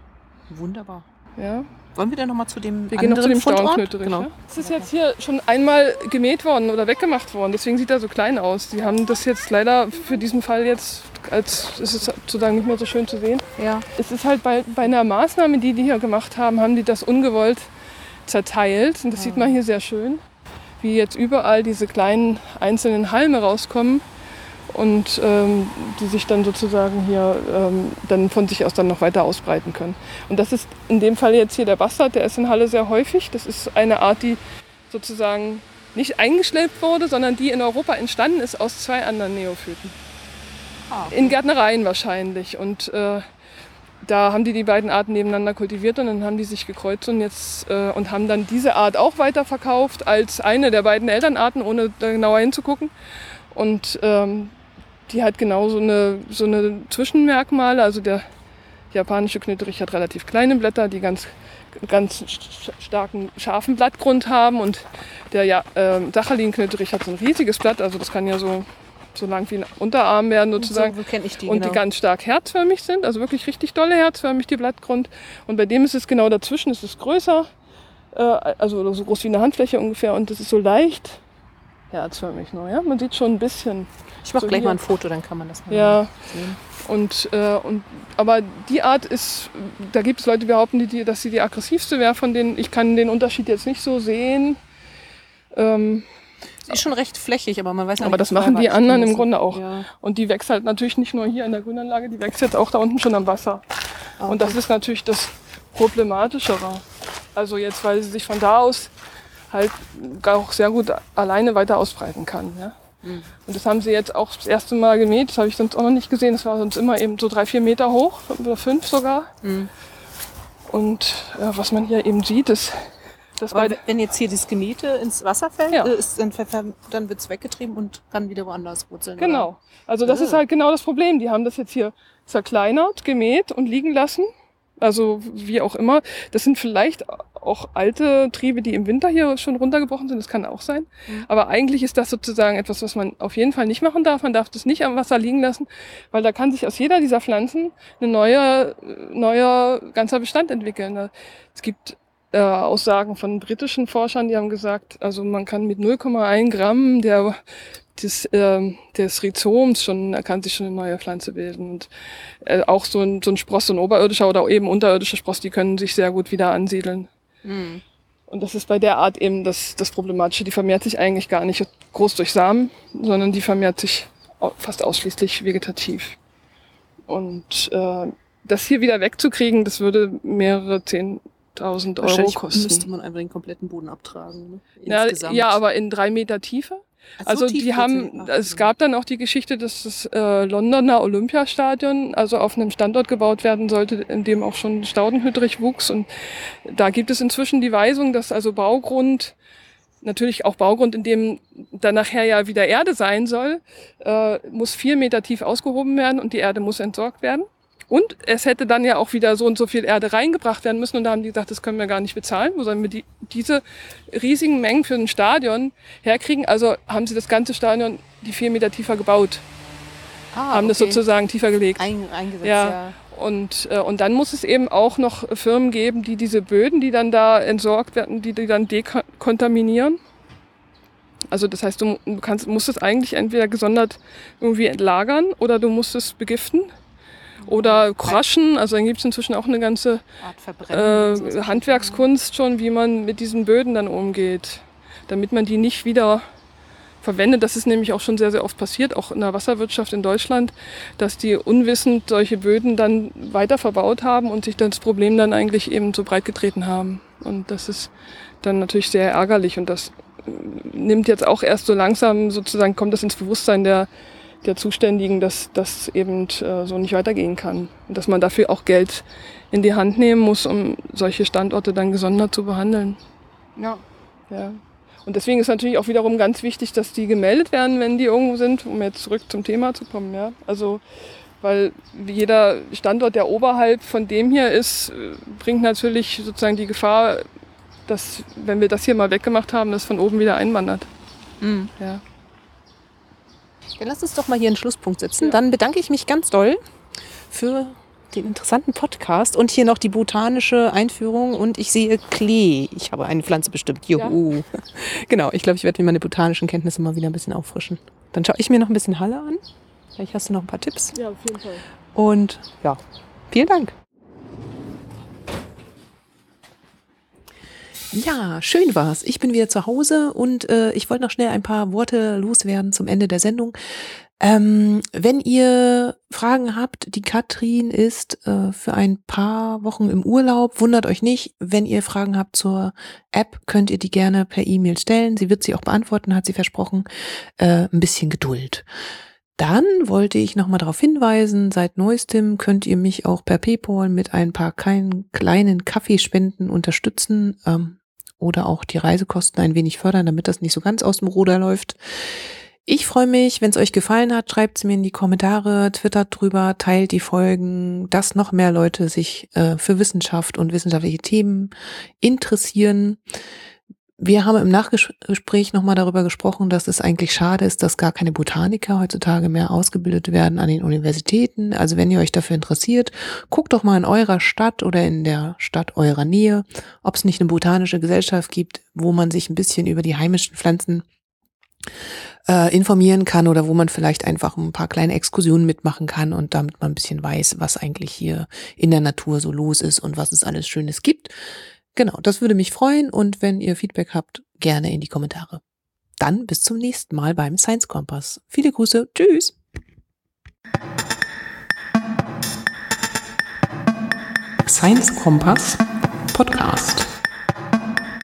[SPEAKER 1] Wunderbar.
[SPEAKER 2] Ja.
[SPEAKER 1] Wollen wir dann nochmal zu dem
[SPEAKER 2] Wir gehen noch zu
[SPEAKER 1] anderen
[SPEAKER 2] dem
[SPEAKER 1] Fundort? Genau.
[SPEAKER 2] Ja? Es ist jetzt hier schon einmal gemäht worden oder weggemacht worden. Deswegen sieht er so klein aus. Die haben das jetzt leider für diesen Fall jetzt als es ist sozusagen nicht mehr so schön zu sehen.
[SPEAKER 1] Ja.
[SPEAKER 2] Es ist halt bei, bei einer Maßnahme, die die hier gemacht haben, haben die das ungewollt zerteilt. Und das sieht man hier sehr schön, wie jetzt überall diese kleinen einzelnen Halme rauskommen und ähm, die sich dann sozusagen hier ähm, dann von sich aus dann noch weiter ausbreiten können. Und das ist in dem Fall jetzt hier der Bastard, der ist in Halle sehr häufig. Das ist eine Art, die sozusagen nicht eingeschleppt wurde, sondern die in Europa entstanden ist aus zwei anderen Neophyten.
[SPEAKER 1] Ah,
[SPEAKER 2] In Gärtnereien wahrscheinlich. Und äh, da haben die die beiden Arten nebeneinander kultiviert und dann haben die sich gekreuzt und jetzt äh, und haben dann diese Art auch weiterverkauft als eine der beiden Elternarten, ohne da genauer hinzugucken. Und ähm, die hat genau so eine, so eine Zwischenmerkmale. Also der japanische Knöterich hat relativ kleine Blätter, die ganz, ganz starken, scharfen Blattgrund haben. Und der ja, ähm, Sachalin-Knöterich hat so ein riesiges Blatt, also das kann ja so, so lang wie ein Unterarm werden sozusagen.
[SPEAKER 1] So ich die.
[SPEAKER 2] Und
[SPEAKER 1] genau.
[SPEAKER 2] die ganz stark herzförmig sind, also wirklich richtig dolle herzförmig, die Blattgrund. Und bei dem ist es genau dazwischen, es ist größer, äh, also so groß wie eine Handfläche ungefähr und das ist so leicht herzförmig nur, ja. Man sieht schon ein bisschen.
[SPEAKER 1] Ich mache
[SPEAKER 2] so
[SPEAKER 1] gleich
[SPEAKER 2] hier.
[SPEAKER 1] mal ein Foto, dann kann man das mal
[SPEAKER 2] Ja,
[SPEAKER 1] sehen.
[SPEAKER 2] und, äh, und aber die Art ist, da gibt es Leute, die behaupten, die, die, dass sie die aggressivste wäre von denen. Ich kann den Unterschied jetzt nicht so sehen. Ähm,
[SPEAKER 1] Sie ist schon recht flächig, aber man weiß ja
[SPEAKER 2] Aber
[SPEAKER 1] nicht,
[SPEAKER 2] das machen die anderen im Grunde auch.
[SPEAKER 1] Ja.
[SPEAKER 2] Und die wächst halt natürlich nicht nur hier in der Grünanlage, die wächst jetzt auch da unten schon am Wasser.
[SPEAKER 1] Ah,
[SPEAKER 2] Und das ist natürlich das Problematischere. Also jetzt, weil sie sich von da aus halt auch sehr gut alleine weiter ausbreiten kann. Ja?
[SPEAKER 1] Mhm.
[SPEAKER 2] Und das haben sie jetzt auch das erste Mal gemäht. Das habe ich sonst auch noch nicht gesehen. Das war sonst immer eben so drei, vier Meter hoch oder fünf sogar.
[SPEAKER 1] Mhm.
[SPEAKER 2] Und ja, was man hier eben sieht, ist, bei
[SPEAKER 1] Aber wenn jetzt hier das Gemähte ins Wasser fällt,
[SPEAKER 2] Ja.
[SPEAKER 1] äh, ist dann, dann wird es weggetrieben und kann wieder woanders wurzeln.
[SPEAKER 2] Genau. Also das
[SPEAKER 1] Ah.
[SPEAKER 2] ist halt genau das Problem. Die haben das jetzt hier zerkleinert, gemäht und liegen lassen. Also wie auch immer. Das sind vielleicht auch alte Triebe, die im Winter hier schon runtergebrochen sind. Das kann auch sein.
[SPEAKER 1] Mhm.
[SPEAKER 2] Aber eigentlich ist das sozusagen etwas, was man auf jeden Fall nicht machen darf. Man darf das nicht am Wasser liegen lassen, weil da kann sich aus jeder dieser Pflanzen ein neuer, neuer ganzer Bestand entwickeln. Es gibt äh, Aussagen von britischen Forschern, die haben gesagt, also man kann mit 0,1 Gramm der des, ähm, des Rhizoms schon, kann sich schon eine neue Pflanze bilden. Und äh, auch so ein, so ein Spross, so ein oberirdischer oder eben unterirdischer Spross, die können sich sehr gut wieder ansiedeln.
[SPEAKER 1] Mhm.
[SPEAKER 2] Und das ist bei der Art eben das, das Problematische. Die vermehrt sich eigentlich gar nicht groß durch Samen, sondern die vermehrt sich fast ausschließlich vegetativ. Und äh, das hier wieder wegzukriegen, das würde mehrere Zehntausend Euro
[SPEAKER 1] Wahrscheinlich müsste
[SPEAKER 2] kosten.
[SPEAKER 1] man einfach den kompletten Boden abtragen. Ne?
[SPEAKER 2] Ja, ja, aber in drei Meter Tiefe.
[SPEAKER 1] Ach, so
[SPEAKER 2] Also die haben, es gab dann auch die Geschichte, dass das äh, Londoner Olympiastadion also auf einem Standort gebaut werden sollte, in dem auch schon Staudenhüttrich wuchs. Und da gibt es inzwischen die Weisung, dass also Baugrund, natürlich auch Baugrund, in dem dann nachher ja wieder Erde sein soll, äh, muss vier Meter tief ausgehoben werden und die Erde muss entsorgt werden. Und es hätte dann ja auch wieder so und so viel Erde reingebracht werden müssen. Und da haben die gesagt, das können wir gar nicht bezahlen. Wo sollen wir die, diese riesigen Mengen für ein Stadion herkriegen? Also haben sie das ganze Stadion die vier Meter tiefer gebaut,
[SPEAKER 1] ah,
[SPEAKER 2] haben das
[SPEAKER 1] okay.
[SPEAKER 2] sozusagen tiefer gelegt.
[SPEAKER 1] Ein, eingesetzt.
[SPEAKER 2] Ja.
[SPEAKER 1] Ja.
[SPEAKER 2] Und, äh, und dann muss es eben auch noch Firmen geben, die diese Böden, die dann da entsorgt werden, die die dann dekontaminieren. Also das heißt, du du kannst, musst es eigentlich entweder gesondert irgendwie entlagern oder du musst es begiften oder crushen. Also dann gibt es inzwischen auch eine ganze äh, Handwerkskunst schon, wie man mit diesen Böden dann umgeht, damit man die nicht wieder verwendet. Das ist nämlich auch schon sehr, sehr oft passiert, auch in der Wasserwirtschaft in Deutschland, dass die unwissend solche Böden dann weiter verbaut haben und sich das Problem dann eigentlich eben so breit getreten haben. Und das ist dann natürlich sehr ärgerlich und das äh, nimmt jetzt auch erst so langsam sozusagen, kommt das ins Bewusstsein der, der Zuständigen, dass das eben äh, so nicht weitergehen kann. Und dass man dafür auch Geld in die Hand nehmen muss, um solche Standorte dann gesondert zu behandeln.
[SPEAKER 1] Ja.
[SPEAKER 2] Ja. Und deswegen ist natürlich auch wiederum ganz wichtig, dass die gemeldet werden, wenn die irgendwo sind, um jetzt zurück zum Thema zu kommen. Ja? Also, weil jeder Standort, der oberhalb von dem hier ist, äh, bringt natürlich sozusagen die Gefahr, dass, wenn wir das hier mal weggemacht haben, das von oben wieder einwandert. Mhm. Ja.
[SPEAKER 1] Dann lass uns doch mal hier einen Schlusspunkt setzen. Ja. Dann bedanke ich mich ganz doll für den interessanten Podcast und hier noch die botanische Einführung und ich sehe Klee. Ich habe eine Pflanze bestimmt. Juhu. Ja. Genau, ich glaube, ich werde mir meine botanischen Kenntnisse mal wieder ein bisschen auffrischen. Dann schaue ich mir noch ein bisschen Halle an. Vielleicht hast du noch ein paar Tipps.
[SPEAKER 2] Ja, auf jeden Fall.
[SPEAKER 1] Und ja, vielen Dank. Ja, schön war's. Ich bin wieder zu Hause und äh, ich wollte noch schnell ein paar Worte loswerden zum Ende der Sendung. Ähm, wenn ihr Fragen habt, die Katrin ist äh, für ein paar Wochen im Urlaub. Wundert euch nicht, wenn ihr Fragen habt zur App, könnt ihr die gerne per E-Mail stellen. Sie wird sie auch beantworten, hat sie versprochen. Äh, ein bisschen Geduld. Dann wollte ich nochmal darauf hinweisen, seit neuestem könnt ihr mich auch per PayPal mit ein paar kleinen Kaffeespenden unterstützen. Ähm, oder auch die Reisekosten ein wenig fördern, damit das nicht so ganz aus dem Ruder läuft. Ich freue mich, wenn es euch gefallen hat, schreibt es mir in die Kommentare, twittert drüber, teilt die Folgen, dass noch mehr Leute sich äh, für Wissenschaft und wissenschaftliche Themen interessieren. Wir haben im Nachgespräch nochmal darüber gesprochen, dass es eigentlich schade ist, dass gar keine Botaniker heutzutage mehr ausgebildet werden an den Universitäten. Also wenn ihr euch dafür interessiert, guckt doch mal in eurer Stadt oder in der Stadt eurer Nähe, ob es nicht eine botanische Gesellschaft gibt, wo man sich ein bisschen über die heimischen Pflanzen äh, informieren kann oder wo man vielleicht einfach ein paar kleine Exkursionen mitmachen kann und damit man ein bisschen weiß, was eigentlich hier in der Natur so los ist und was es alles Schönes gibt. Genau, das würde mich freuen und wenn ihr Feedback habt, gerne in die Kommentare. Dann bis zum nächsten Mal beim Science Kompass. Viele Grüße, tschüss! Science Kompass Podcast.